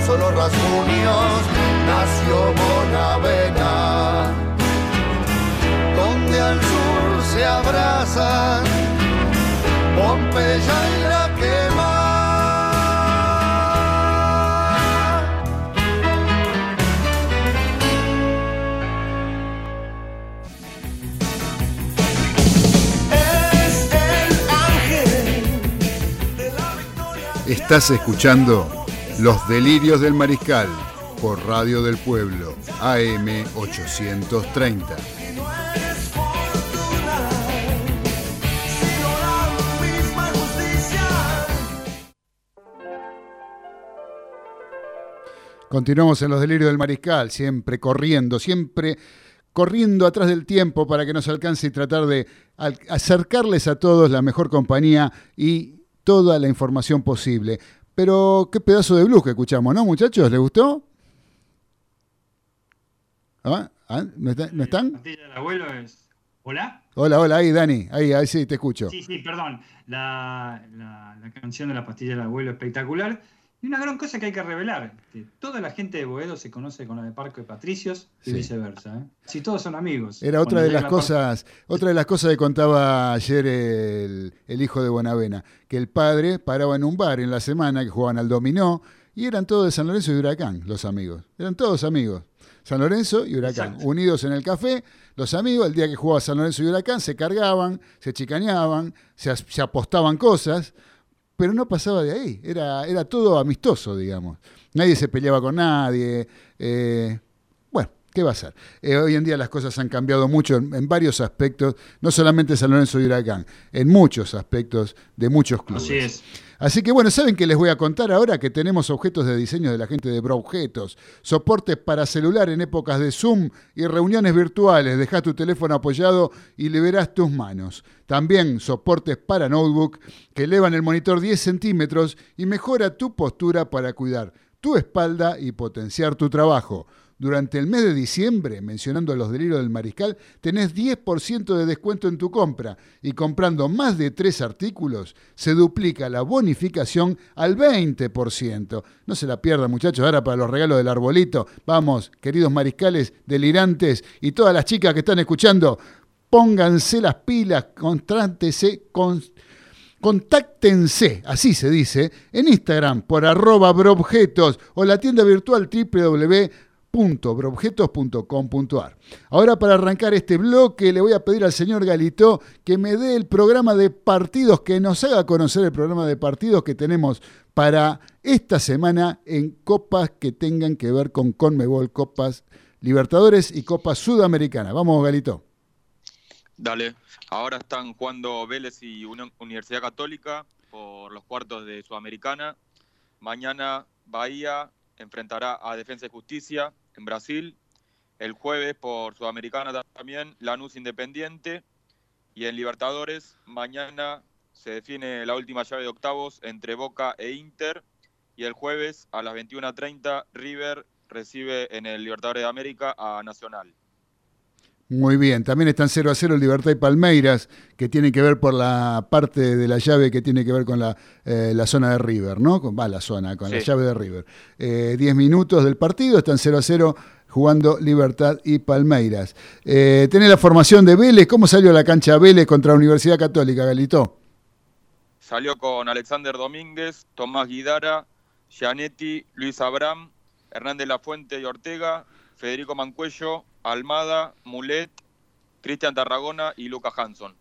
Solo rasguños, nació Bonavena, donde al sur se abrazan Pompeya y la quema. Estás escuchando Los Delirios del Mariscal por Radio del Pueblo, AM 830. Continuamos en Los Delirios del Mariscal, siempre corriendo, siempre corriendo atrás del tiempo para que nos alcance y tratar de acercarles a todos la mejor compañía y toda la información posible. Pero qué pedazo de blues que escuchamos, ¿no, muchachos? ¿Les gustó? ¿Ah? ¿Ah? ¿No, está- no La están? pastilla del abuelo es. ¿Hola? Hola, hola, ahí, Dani. Ahí, ahí sí, te escucho. Sí, sí, perdón. La, la- la canción de la pastilla del abuelo espectacular. Y una gran cosa que hay que revelar: que toda la gente de Boedo se conoce con la de Parque de Patricios y Sí. viceversa. ¿eh? Si todos son amigos. Era otra de las la parte- cosas, otra de las cosas que contaba ayer el, el hijo de Bonavena, que el padre paraba en un bar en la semana que jugaban al dominó y eran todos de San Lorenzo y Huracán, los amigos. Eran todos amigos. San Lorenzo y Huracán, Exacto. unidos en el café, los amigos, el día que jugaba San Lorenzo y Huracán, se cargaban, se chicaneaban, se apostaban cosas, pero no pasaba de ahí, era, era todo amistoso, digamos. Nadie se peleaba con nadie. eh, ¿qué va a ser? Eh, hoy en día las cosas han cambiado mucho en, en varios aspectos, no solamente San Lorenzo y Huracán, en muchos aspectos de muchos clubes. Así es. Así que bueno, ¿saben qué les voy a contar ahora? Que tenemos objetos de diseño de la gente de Broobjetos, soportes para celular en épocas de Zoom y reuniones virtuales. Deja tu teléfono apoyado y liberás tus manos. También soportes para notebook que elevan el monitor 10 centímetros y mejora tu postura para cuidar tu espalda y potenciar tu trabajo. Durante el mes de diciembre, mencionando los delirios del mariscal, tenés 10% de descuento en tu compra y comprando más de tres artículos se duplica la bonificación al 20%. No se la pierdan muchachos, ahora para los regalos del arbolito. Vamos, queridos mariscales delirantes y todas las chicas que están escuchando, pónganse las pilas, contrántese, con, contáctense, así se dice, en Instagram por arroba broobjetos o la tienda virtual Ahora para arrancar este bloque le voy a pedir al señor Galito que me dé el programa de partidos, que nos haga conocer el programa de partidos que tenemos para esta semana en copas que tengan que ver con Conmebol, Copas Libertadores y Copas Sudamericana. Vamos, Galito. Dale. Ahora están jugando Vélez y Universidad Católica por los cuartos de Sudamericana. Mañana Bahía enfrentará a Defensa y Justicia en Brasil. El jueves por Sudamericana también Lanús Independiente. Y en Libertadores mañana se define la última llave de octavos entre Boca e Inter. Y el jueves a las 21.30 River recibe en el Libertadores de América a Nacional. Muy bien, también están 0 a 0 el Libertad y Palmeiras, que tiene que ver por la parte de la llave que tiene que ver con la, eh, la zona de River, ¿no? Con, va la zona, con la llave de River. Eh, 10 minutos del partido, están 0 a 0 jugando Libertad y Palmeiras. Eh, tenés la formación de Vélez, ¿cómo salió la cancha Vélez contra la Universidad Católica, Galito? Salió con Alexander Domínguez, Tomás Guidara, Gianetti, Luis Abraham, Hernández Lafuente y Ortega, Federico Mancuello, Almada, Mulet, Cristian Tarragona y Lucas Hanson.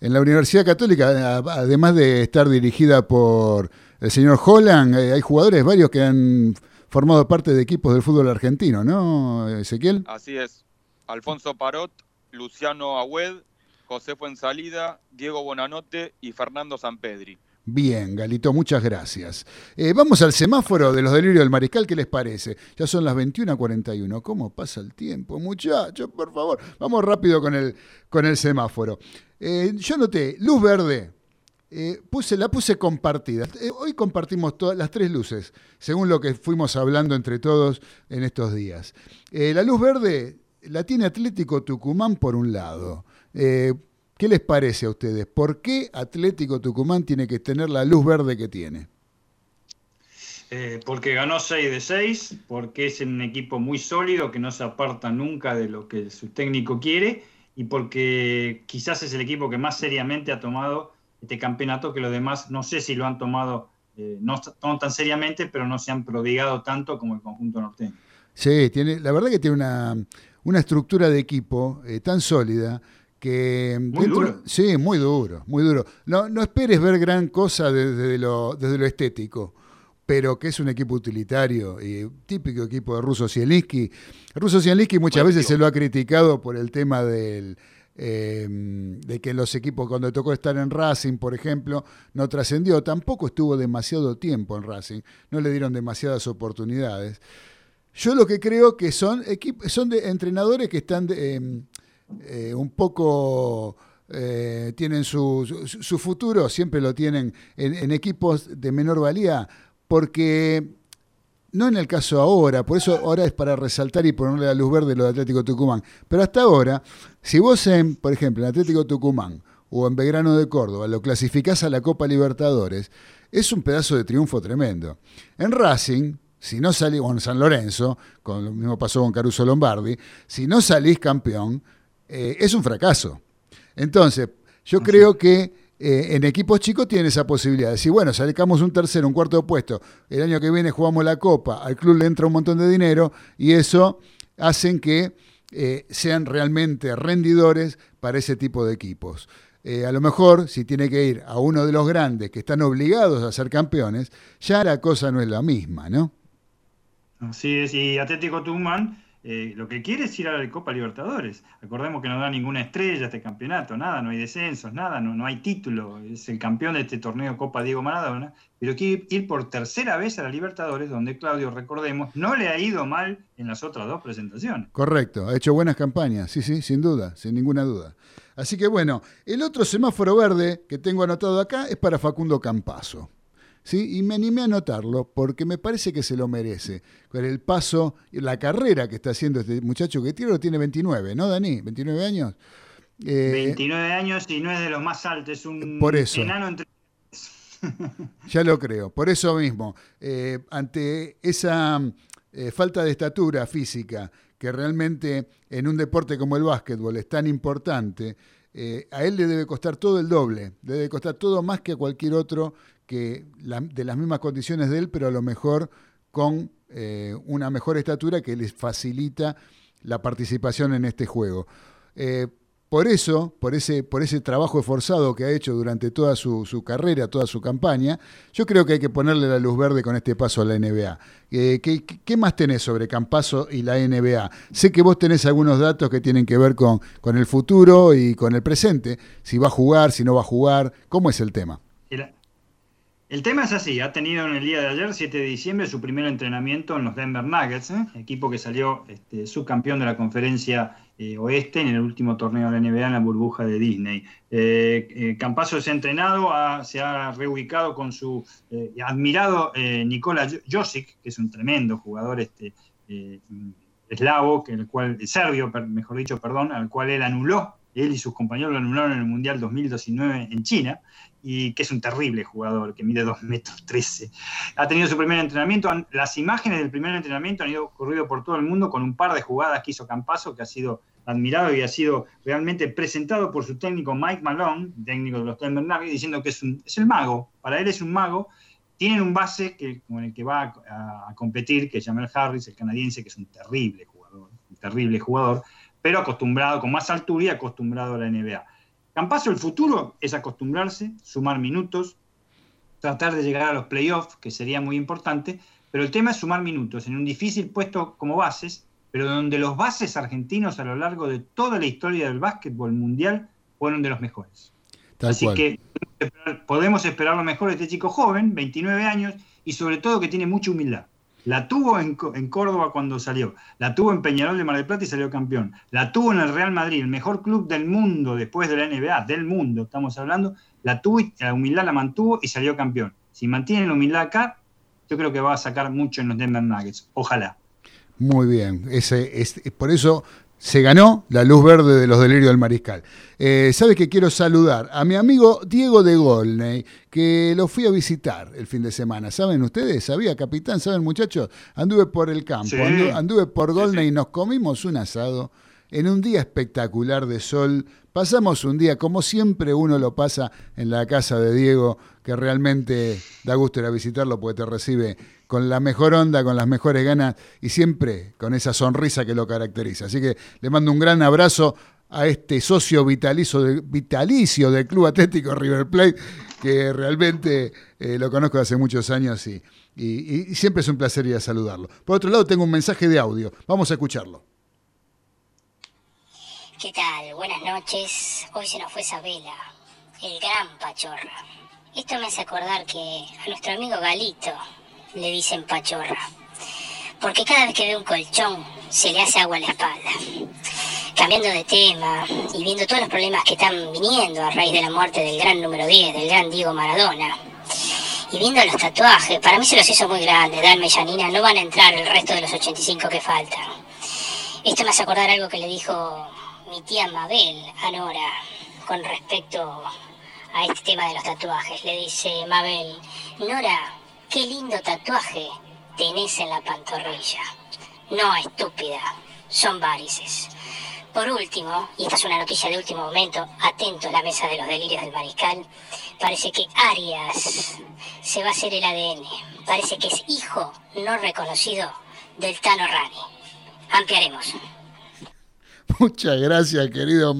En la Universidad Católica, a- además de estar dirigida por el señor Holland, eh, hay jugadores varios que han formado parte de equipos del fútbol argentino, ¿no, Ezequiel? Así es. Alfonso Parot, Luciano Agüed, José Fuensalida, Diego Bonanote y Fernando Sampedri. Bien, Galito, muchas gracias. Eh, vamos al semáforo de los delirios del mariscal, ¿qué les parece? Ya son las 21.41. ¿Cómo pasa el tiempo, muchachos? Por favor, vamos rápido con el, con el semáforo. Eh, yo noté, luz verde, eh, puse, la puse compartida. Hoy compartimos todas las tres luces, según lo que fuimos hablando entre todos en estos días. La luz verde la tiene Atlético Tucumán por un lado. ¿Qué les parece a ustedes? ¿Por qué Atlético Tucumán tiene que tener la luz verde que tiene? Eh, porque ganó 6 de 6, porque es un equipo muy sólido que no se aparta nunca de lo que su técnico quiere y porque quizás es el equipo que más seriamente ha tomado este campeonato que los demás no sé si lo han tomado eh, no, no tan seriamente, pero no se han prodigado tanto como el conjunto norteño. Sí, tiene, la verdad que tiene una, una estructura de equipo eh, tan sólida que... Muy duro. Sí, muy duro, muy duro. No, no esperes ver gran cosa desde lo, desde lo estético, pero que es un equipo utilitario y típico equipo de Russo Zielinski. Russo Zielinski muchas veces se lo ha criticado por el tema del... eh, de que los equipos cuando tocó estar en Racing, por ejemplo, no trascendió, tampoco estuvo demasiado tiempo en Racing, no le dieron demasiadas oportunidades. Yo lo que creo que son son de entrenadores que están de, eh, eh, un poco eh, tienen su, su, futuro, siempre lo tienen en, equipos de menor valía, porque no en el caso ahora, por eso ahora es para resaltar y ponerle la luz verde lo de Atlético Tucumán, pero hasta ahora, si vos por ejemplo, en Atlético Tucumán o en Belgrano de Córdoba lo clasificás a la Copa Libertadores, es un pedazo de triunfo tremendo. En Racing, si no salís, o en San Lorenzo, con lo mismo pasó con Caruso Lombardi, si no salís campeón, eh, es un fracaso. Entonces, yo creo que eh, en equipos chicos tienen esa posibilidad. de decir, bueno, sacamos un tercero, un cuarto puesto, el año que viene jugamos la Copa, al club le entra un montón de dinero y eso hacen que eh, sean realmente rendidores para ese tipo de equipos. Eh, a lo mejor, si tiene que ir a uno de los grandes que están obligados a ser campeones, ya la cosa no es la misma, ¿no? Así es, y Atlético Tucumán eh, lo que quiere es ir a la Copa Libertadores. Acordemos que no da ninguna estrella este campeonato, nada, no hay descensos, nada, no, no hay título. Es el campeón de este torneo Copa Diego Maradona, pero quiere ir por tercera vez a la Libertadores, donde Claudio, recordemos, no le ha ido mal en las otras dos presentaciones. Correcto, ha hecho buenas campañas, sí, sí, sin duda, sin ninguna duda. Así que bueno, el otro semáforo verde que tengo anotado acá es para Facundo Campazo. ¿Sí? Y me animé a anotarlo porque me parece que se lo merece. Con el paso, la carrera que está haciendo este muchacho que tiene, tiene 29, ¿no, Dani? ¿29 años? Eh, 29 años y no es de los más altos, es un por eso. enano entre... <laughs> ya lo creo, por eso mismo, eh, ante esa eh, falta de estatura física que realmente en un deporte como el básquetbol es tan importante, eh, a él le debe costar todo el doble, le debe costar todo más que a cualquier otro que de las mismas condiciones de él, pero a lo mejor con eh, una mejor estatura que les facilita la participación en este juego. Eh, por eso, por ese, por ese trabajo esforzado que ha hecho durante toda su, carrera, toda su campaña, yo creo que hay que ponerle la luz verde con este paso a la NBA. Eh, ¿qué, ¿qué, más tenés sobre Campaso y la NBA? Sé que vos tenés algunos datos que tienen que ver con, con el futuro y con el presente, si va a jugar, si no va a jugar, ¿cómo es el tema? El tema es así, ha tenido en el día de ayer, 7 de diciembre, su primer entrenamiento en los Denver Nuggets, ¿eh? equipo que salió este, subcampeón de la conferencia eh, oeste en el último torneo de la NBA en la burbuja de Disney. Eh, Campaso se ha entrenado, se ha reubicado con su admirado Nikola Josic, que es un tremendo jugador este, eslavo, que el cual, serbio, mejor dicho, perdón, al cual él anuló él y sus compañeros lo anularon en el Mundial 2019 en China, y que es un terrible jugador, que mide 2 metros 13. Ha tenido su primer entrenamiento, las imágenes del primer entrenamiento han ido corrido por todo el mundo con un par de jugadas que hizo Campaso, que ha sido admirado y ha sido realmente presentado por su técnico Mike Malone, técnico de los Denver Nuggets, diciendo que es, un, es el mago, para él es un mago, tienen un base que, con el que va a, competir, que es Jamel Harris, el canadiense, que es un terrible jugador, un terrible jugador, pero acostumbrado, con más altura y acostumbrado a la NBA. Campaso, el futuro es acostumbrarse, sumar minutos, tratar de llegar a los playoffs, que sería muy importante, pero el tema es sumar minutos en un difícil puesto como bases, pero donde los bases argentinos a lo largo de toda la historia del básquetbol mundial fueron de los mejores. Tal Así cual. que podemos esperar lo mejor de este chico joven, 29 años, y sobre todo que tiene mucha humildad. La tuvo en, en, Córdoba cuando salió, la tuvo en Peñarol de Mar del Plata y salió campeón, la tuvo en el Real Madrid, el mejor club del mundo después de la NBA, del mundo estamos hablando, la tuvo y la humildad la mantuvo y salió campeón. Si mantiene la humildad acá, yo creo que va a sacar mucho en los Denver Nuggets, ojalá. Muy bien, ese, es, por eso se ganó la luz verde de los delirios del mariscal. Eh, ¿Sabe que quiero saludar a mi amigo Diego de Golney, que lo fui a visitar el fin de semana? ¿Saben ustedes? ¿Sabía, capitán? ¿Saben, muchachos? Anduve por el campo, Sí. anduve, anduve por Golney Sí, sí. y nos comimos un asado en un día espectacular de sol. Pasamos un día, como siempre uno lo pasa en la casa de Diego, que realmente da gusto ir a visitarlo porque te recibe con la mejor onda, con las mejores ganas y siempre con esa sonrisa que lo caracteriza. Así que le mando un gran abrazo a este socio vitalicio, de- vitalicio del Club Atlético River Plate, que realmente eh, lo conozco hace muchos años y, siempre es un placer ir a saludarlo. Por otro lado, tengo un mensaje de audio. Vamos a escucharlo. ¿Qué tal? Buenas noches. Hoy se nos fue Sabela, el gran Pachorra. Esto me hace acordar que a nuestro amigo Galito le dicen Pachorra. Porque cada vez que ve un colchón se le hace agua a la espalda. cambiando de tema y viendo todos los problemas que están viniendo a raíz de la muerte del gran número 10, del gran Diego Maradona, y viendo los tatuajes, para mí se los hizo muy grandes, Dalma y Janina, no van a entrar el resto de los 85 que faltan. Esto me hace acordar algo que le dijo mi tía Mabel a Nora con respecto a este tema de los tatuajes. Le dice Mabel, Nora, qué lindo tatuaje tenés en la pantorrilla. No, estúpida, son varices. Por último, y esta es una noticia de último momento, atento a la mesa de los delirios del mariscal, parece que Arias se va a hacer el ADN. Parece que es hijo no reconocido del Tano Rani. Ampliaremos. Muchas gracias, querido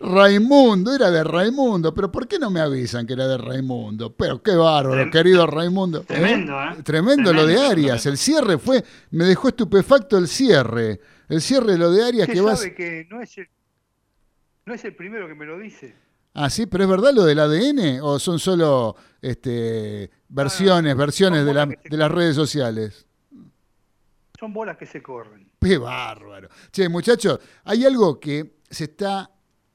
Raimundo. Era de Raimundo, pero ¿por qué no me avisan que era de Raimundo? Pero qué bárbaro, querido Raimundo. Tremendo, ¿eh? Tremendo, lo de Arias. El cierre fue, me dejó estupefacto el cierre. El cierre de lo de Arias que sabe que no es, el, no es el primero que me lo dice. Ah, sí, pero es verdad lo del ADN o son solo este, versiones, versiones de, de las redes sociales. Son bolas que se corren. Qué bárbaro. Che, muchachos, hay algo que se está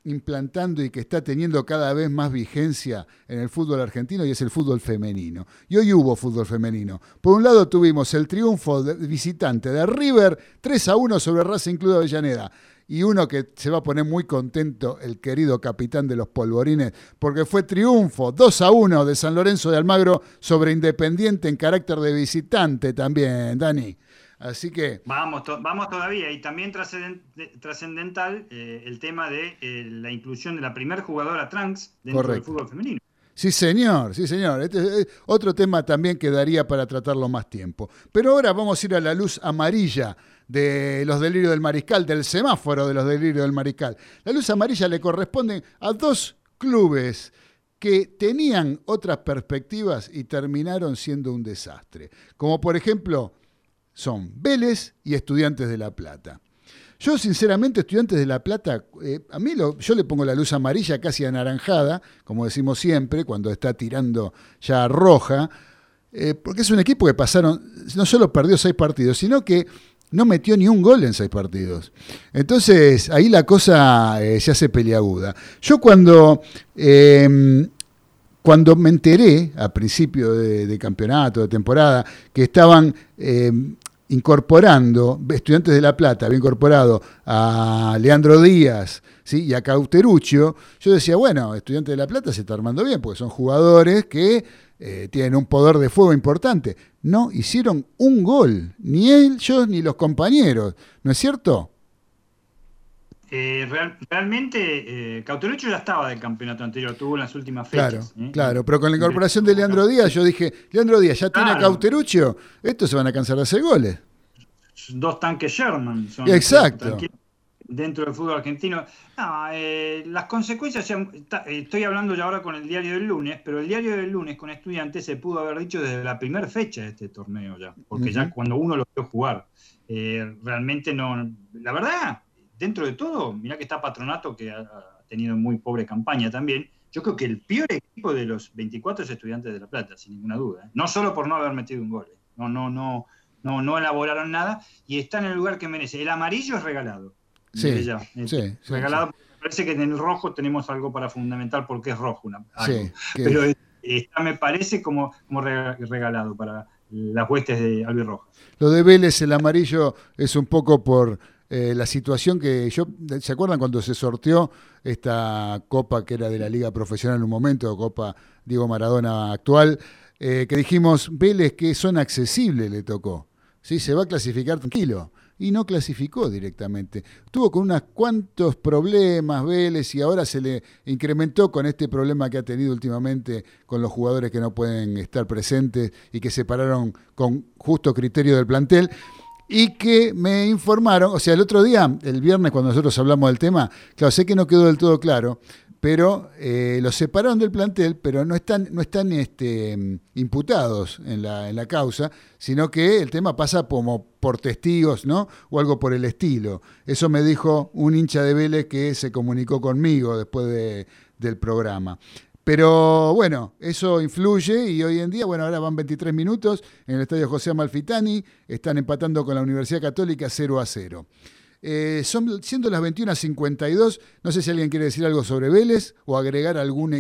implantando y que está teniendo cada vez más vigencia en el fútbol argentino y es el fútbol femenino. Y hoy hubo fútbol femenino. Por un lado tuvimos el triunfo de visitante de River 3 a 1 sobre Racing Club de Avellaneda. Y uno que se va a poner muy contento, el querido capitán de los polvorines, porque fue triunfo 2 a 1 de San Lorenzo de Almagro sobre Independiente en carácter de visitante también, Dani. Así que. Vamos, vamos todavía. Y también trascendental eh, el tema de eh, la inclusión de la primer jugadora trans dentro del fútbol femenino. Sí, señor, sí, señor. Este es otro tema también que daría para tratarlo más tiempo. Pero ahora vamos a ir a la luz amarilla de los delirios del mariscal, del semáforo de los delirios del mariscal. La luz amarilla le corresponde a dos clubes que tenían otras perspectivas y terminaron siendo un desastre. Como por ejemplo son Vélez y Estudiantes de La Plata. Yo, sinceramente, Estudiantes de La Plata, eh, a mí yo le pongo la luz amarilla casi anaranjada, como decimos siempre, cuando está tirando ya roja, eh, porque es un equipo que pasaron, no solo perdió seis partidos, sino que no metió ni un gol en seis partidos. Entonces, ahí la cosa eh, se hace peliaguda. Yo cuando cuando me enteré, a principio de, campeonato, de temporada, que estaban incorporando, Estudiantes de La Plata había incorporado a Leandro Díaz ¿sí? y a Cauteruccio, yo decía, bueno, Estudiantes de La Plata se está armando bien, porque son jugadores que eh, tienen un poder de fuego importante. No hicieron un gol, ni ellos ni los compañeros, ¿no es cierto? Eh, realmente, eh, Cauteruccio ya estaba del campeonato anterior, tuvo en las últimas fechas. Claro, ¿eh? claro, pero con la incorporación de Leandro Díaz, yo dije, Leandro Díaz ya tiene a Cauteruccio, estos se van a cansar de hacer goles. Dos tanques Sherman son Exacto. dentro del fútbol argentino. las consecuencias, estoy hablando ya ahora con el diario del lunes, pero el diario del lunes con estudiantes se pudo haber dicho desde la primera fecha de este torneo ya, porque ya cuando uno lo vio jugar, realmente no, la verdad, dentro de todo, mirá que está Patronato, que ha, tenido muy pobre campaña también. Yo creo que el peor equipo de los 24 es Estudiantes de La Plata, sin ninguna duda. ¿eh? No solo por no haber metido un gol. ¿eh? No, no, no, no, no elaboraron nada y está en el lugar que merece. El amarillo es regalado. Sí, sí, regalado. parece que en el rojo tenemos algo para fundamental porque es rojo. Una, Pero está, me parece como, como regalado para las huestes de Rojas. Lo de Vélez, el amarillo, es un poco por eh, la situación que yo, ¿se acuerdan cuando se sorteó esta copa que era de la Liga Profesional en un momento, Copa Diego Maradona actual, eh, que dijimos, Vélez que son accesibles le tocó, ¿sí? se va a clasificar tranquilo. Y no clasificó directamente. Tuvo con unos cuantos problemas Vélez y ahora se le incrementó con este problema que ha tenido últimamente con los jugadores que no pueden estar presentes y que se pararon con justo criterio del plantel y que me informaron, o sea, el otro día, el viernes cuando nosotros hablamos del tema, claro, sé que no quedó del todo claro, pero eh, los separaron del plantel, pero no están, no están este, imputados en la, en la causa, sino que el tema pasa como por testigos, ¿no? O algo por el estilo. Eso me dijo un hincha de Vélez que se comunicó conmigo después de, del programa. Pero bueno, eso influye y hoy en día, bueno, ahora van 23 minutos en el estadio José Amalfitani, están empatando con la Universidad Católica 0 a 0. Eh, son siendo las 21.52, no sé si alguien quiere decir algo sobre Vélez o agregar algún,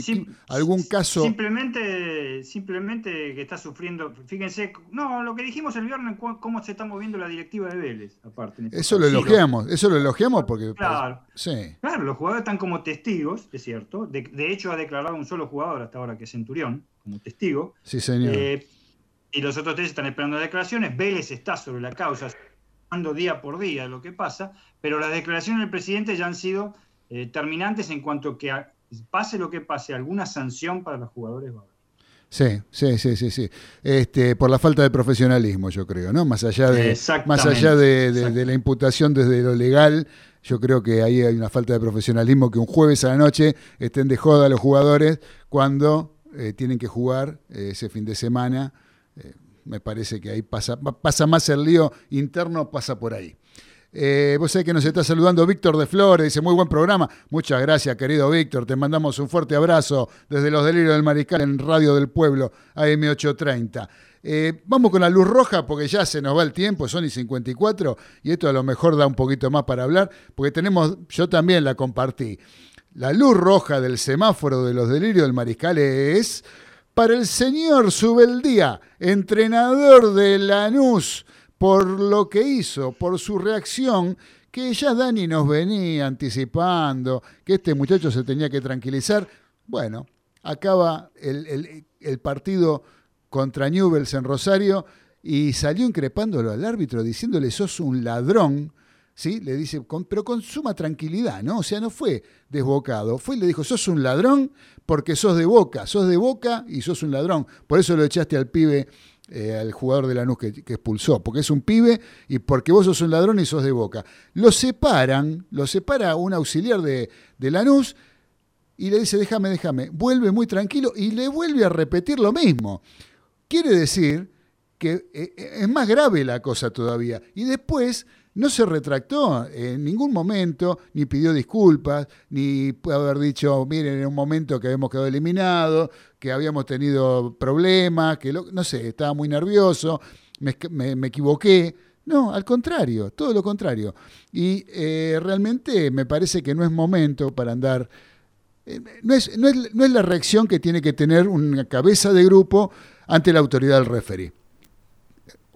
algún caso. Simplemente, simplemente que está sufriendo, fíjense, no, lo que dijimos el viernes, cómo se está moviendo la directiva de Vélez, aparte. Este eso lo elogiamos, eso lo elogiamos porque... Claro, sí. claro, los jugadores están como testigos, es cierto, de, hecho ha declarado un solo jugador hasta ahora, que es Centurión, como testigo. Sí, señor. Eh, y los otros tres están esperando declaraciones, Vélez está sobre la causa, día por día lo que pasa, pero las declaraciones del presidente ya han sido eh, terminantes en cuanto que pase lo que pase, alguna sanción para los jugadores va a haber. Sí, sí, sí, sí, sí. Este, por la falta de profesionalismo, yo creo, ¿no? Más allá de, más allá de, la imputación desde lo legal, yo creo que ahí hay una falta de profesionalismo que un jueves a la noche estén de joda los jugadores cuando eh, tienen que jugar eh, ese fin de semana me parece que ahí pasa, pasa más el lío interno, pasa por ahí. Eh, vos sabés que nos está saludando Víctor de Flores, dice muy buen programa. Muchas gracias, querido Víctor. Te mandamos un fuerte abrazo desde los delirios del Mariscal en Radio del Pueblo, AM830. Eh, vamos con la luz roja porque ya se nos va el tiempo, son y 54, y esto a lo mejor da un poquito más para hablar, porque tenemos, yo también la compartí. La luz roja del semáforo de los delirios del Mariscal es para el señor Subeldía, entrenador de Lanús, por lo que hizo, por su reacción, que ya Dani nos venía anticipando, que este muchacho se tenía que tranquilizar. Bueno, acaba el, partido contra Newells en Rosario y salió increpándolo al árbitro diciéndole sos un ladrón ¿sí? Le dice, pero con suma tranquilidad, ¿no? O sea, no fue desbocado, fue y le dijo, sos un ladrón porque sos de boca, sos de boca y sos un ladrón. Por eso lo echaste al pibe, eh, al jugador de Lanús que, que expulsó, porque es un pibe y porque vos sos un ladrón y sos de boca. Lo separan, lo separa un auxiliar de, de Lanús y le dice, déjame, déjame. Vuelve muy tranquilo y le vuelve a repetir lo mismo. Quiere decir que eh, eh, es más grave la cosa todavía. Y después no se retractó en ningún momento, ni pidió disculpas, ni puede haber dicho, miren, en un momento que habíamos quedado eliminados, que habíamos tenido problemas, que no sé, estaba muy nervioso, me, equivoqué. No, al contrario, todo lo contrario. Y eh, realmente me parece que no es momento para andar... Eh, no, es, no, es, no es la reacción que tiene que tener una cabeza de grupo ante la autoridad del referee.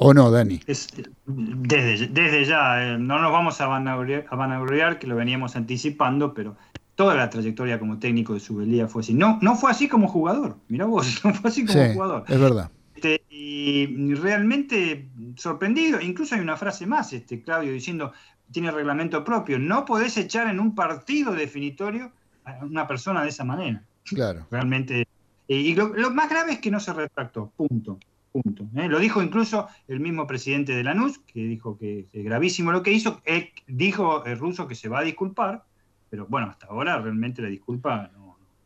¿O no, Dani? desde, desde ya, eh, no nos vamos a vanagloriar, que lo veníamos anticipando, pero toda la trayectoria como técnico de Subelía fue así. No, no fue así como jugador, mira vos, <laughs> no fue así como jugador. Es verdad. Este, y realmente sorprendido, incluso hay una frase más, este, Claudio, diciendo, tiene reglamento propio, no podés echar en un partido definitorio a una persona de esa manera. Claro. Realmente. Y lo, lo más grave es que no se retractó, punto. Punto. ¿eh? Lo dijo incluso el mismo presidente de Lanús, que dijo que es gravísimo lo que hizo. dijo el ruso que se va a disculpar, pero bueno, hasta ahora realmente la disculpa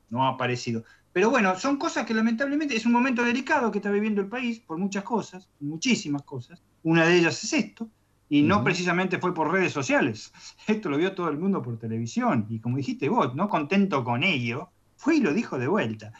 no, ha aparecido. Pero bueno, son cosas que lamentablemente es un momento delicado que está viviendo el país por muchas cosas, muchísimas cosas. Una de ellas es esto, y no precisamente fue por redes sociales. <laughs> Esto lo vio todo el mundo por televisión. Y como dijiste vos, no contento con ello, fue y lo dijo de vuelta.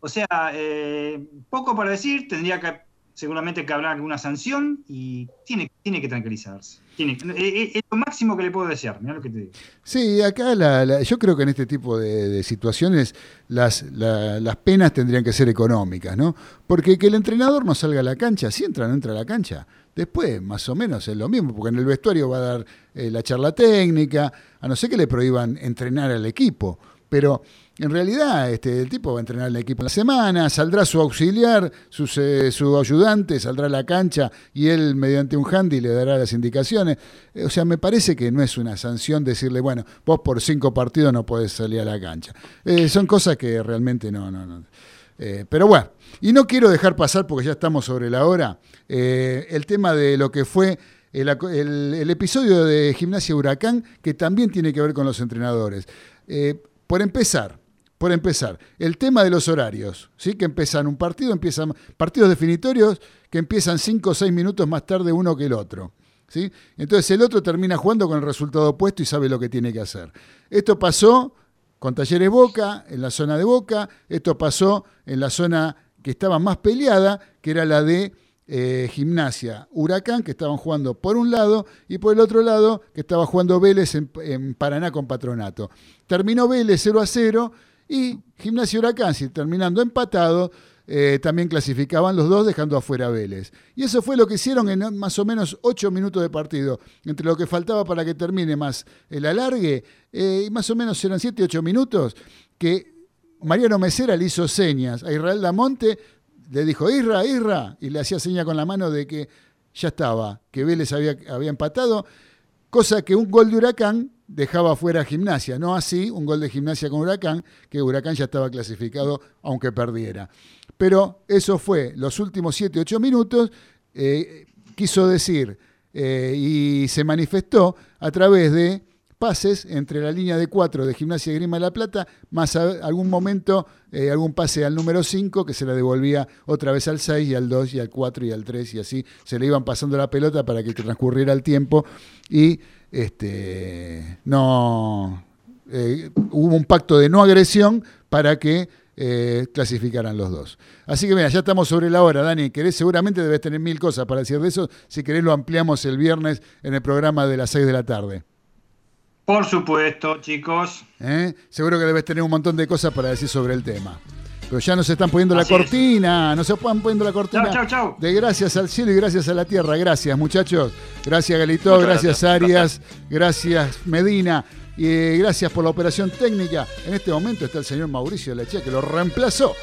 O sea, eh, poco para decir, tendría que seguramente que hablar alguna sanción y tiene, tiene que tranquilizarse. Tiene, eh, eh, es, lo máximo que le puedo desear, lo que te digo. Sí, acá la, yo creo que en este tipo de, situaciones las, las penas tendrían que ser económicas, ¿no? Porque que el entrenador no salga a la cancha, si entra, no entra a la cancha. Después, más o menos, es lo mismo, porque en el vestuario va a dar la charla técnica, a no ser que le prohíban entrenar al equipo. Pero en realidad, este, el tipo va a entrenar el equipo en la semana, saldrá su auxiliar, su, su ayudante, saldrá a la cancha y él, mediante un handy, le dará las indicaciones. Eh, o sea, me parece que no es una sanción decirle, bueno, vos por cinco partidos no podés salir a la cancha. Eh, son cosas que realmente no, no, no. Eh, pero bueno, y no quiero dejar pasar, porque ya estamos sobre la hora, el tema de lo que fue el, el, episodio de Gimnasia Huracán, que también tiene que ver con los entrenadores. por empezar, por empezar, el tema de los horarios, ¿sí? que empiezan un partido, empiezan partidos definitorios que empiezan cinco o seis minutos más tarde uno que el otro. ¿sí? Entonces el otro termina jugando con el resultado opuesto y sabe lo que tiene que hacer. Esto pasó con Talleres Boca, en la zona de Boca, esto pasó en la zona que estaba más peleada, que era la de eh, Gimnasia, Huracán, que estaban jugando por un lado, y por el otro lado, que estaba jugando Vélez en, en Paraná con Patronato. Terminó Vélez 0 a 0 y Gimnasia Huracán, si terminando empatado, eh, también clasificaban los dos dejando afuera a Vélez. Y eso fue lo que hicieron en más o menos ocho minutos de partido, entre lo que faltaba para que termine más el alargue, eh, y más o menos eran siete, ocho minutos, que Mariano Mesera le hizo señas a Israel Damonte, le dijo, Isra, Isra, y le hacía seña con la mano de que ya estaba, que Vélez había, había empatado, cosa que un gol de Huracán dejaba fuera a Gimnasia, no así un gol de Gimnasia con Huracán, que Huracán ya estaba clasificado aunque perdiera. Pero eso fue los últimos 7, 8 minutos, eh, quiso decir eh, y se manifestó a través de pases entre la línea de 4 de Gimnasia y Grima de la Plata, más algún momento, eh, algún pase al número 5 que se la devolvía otra vez al 6 y al 2 y al 4 y al 3 y así se le iban pasando la pelota para que transcurriera el tiempo y este, no hubo un pacto de no agresión para que eh, clasificarán los dos. Así que mira, ya estamos sobre la hora, Dani. Querés, seguramente debes tener mil cosas para decir de eso. Si querés, lo ampliamos el viernes en el programa de las 6 de la tarde. Por supuesto, chicos. ¿Eh? Seguro que debes tener un montón de cosas para decir sobre el tema. Pero ya nos están poniendo la cortina, nos están poniendo la cortina. Chau, chau, De gracias al cielo y gracias a la tierra. Gracias, muchachos. Gracias, Galito. Gracias, Arias. Gracias, Medina. Y eh, gracias por la operación técnica. En este momento está el señor Mauricio Lechea que lo reemplazó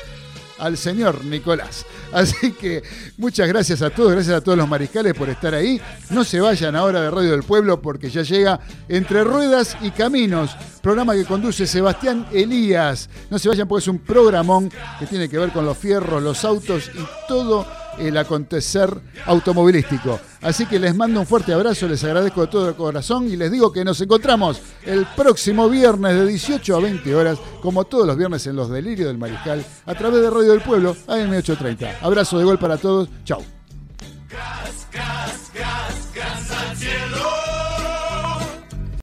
al señor Nicolás. Así que muchas gracias a todos, gracias a todos los mariscales por estar ahí. No se vayan ahora de Radio del Pueblo porque ya llega Entre Ruedas y Caminos, programa que conduce Sebastián Elías. No se vayan porque es un programón que tiene que ver con los fierros, los autos y todo el acontecer automovilístico. Así que les mando un fuerte abrazo, les agradezco de todo el corazón y les digo que nos encontramos el próximo viernes de 18 a 20 horas, como todos los viernes en Los Delirios del Mariscal, a través de Radio del Pueblo, AM830. Abrazo de gol para todos, chao.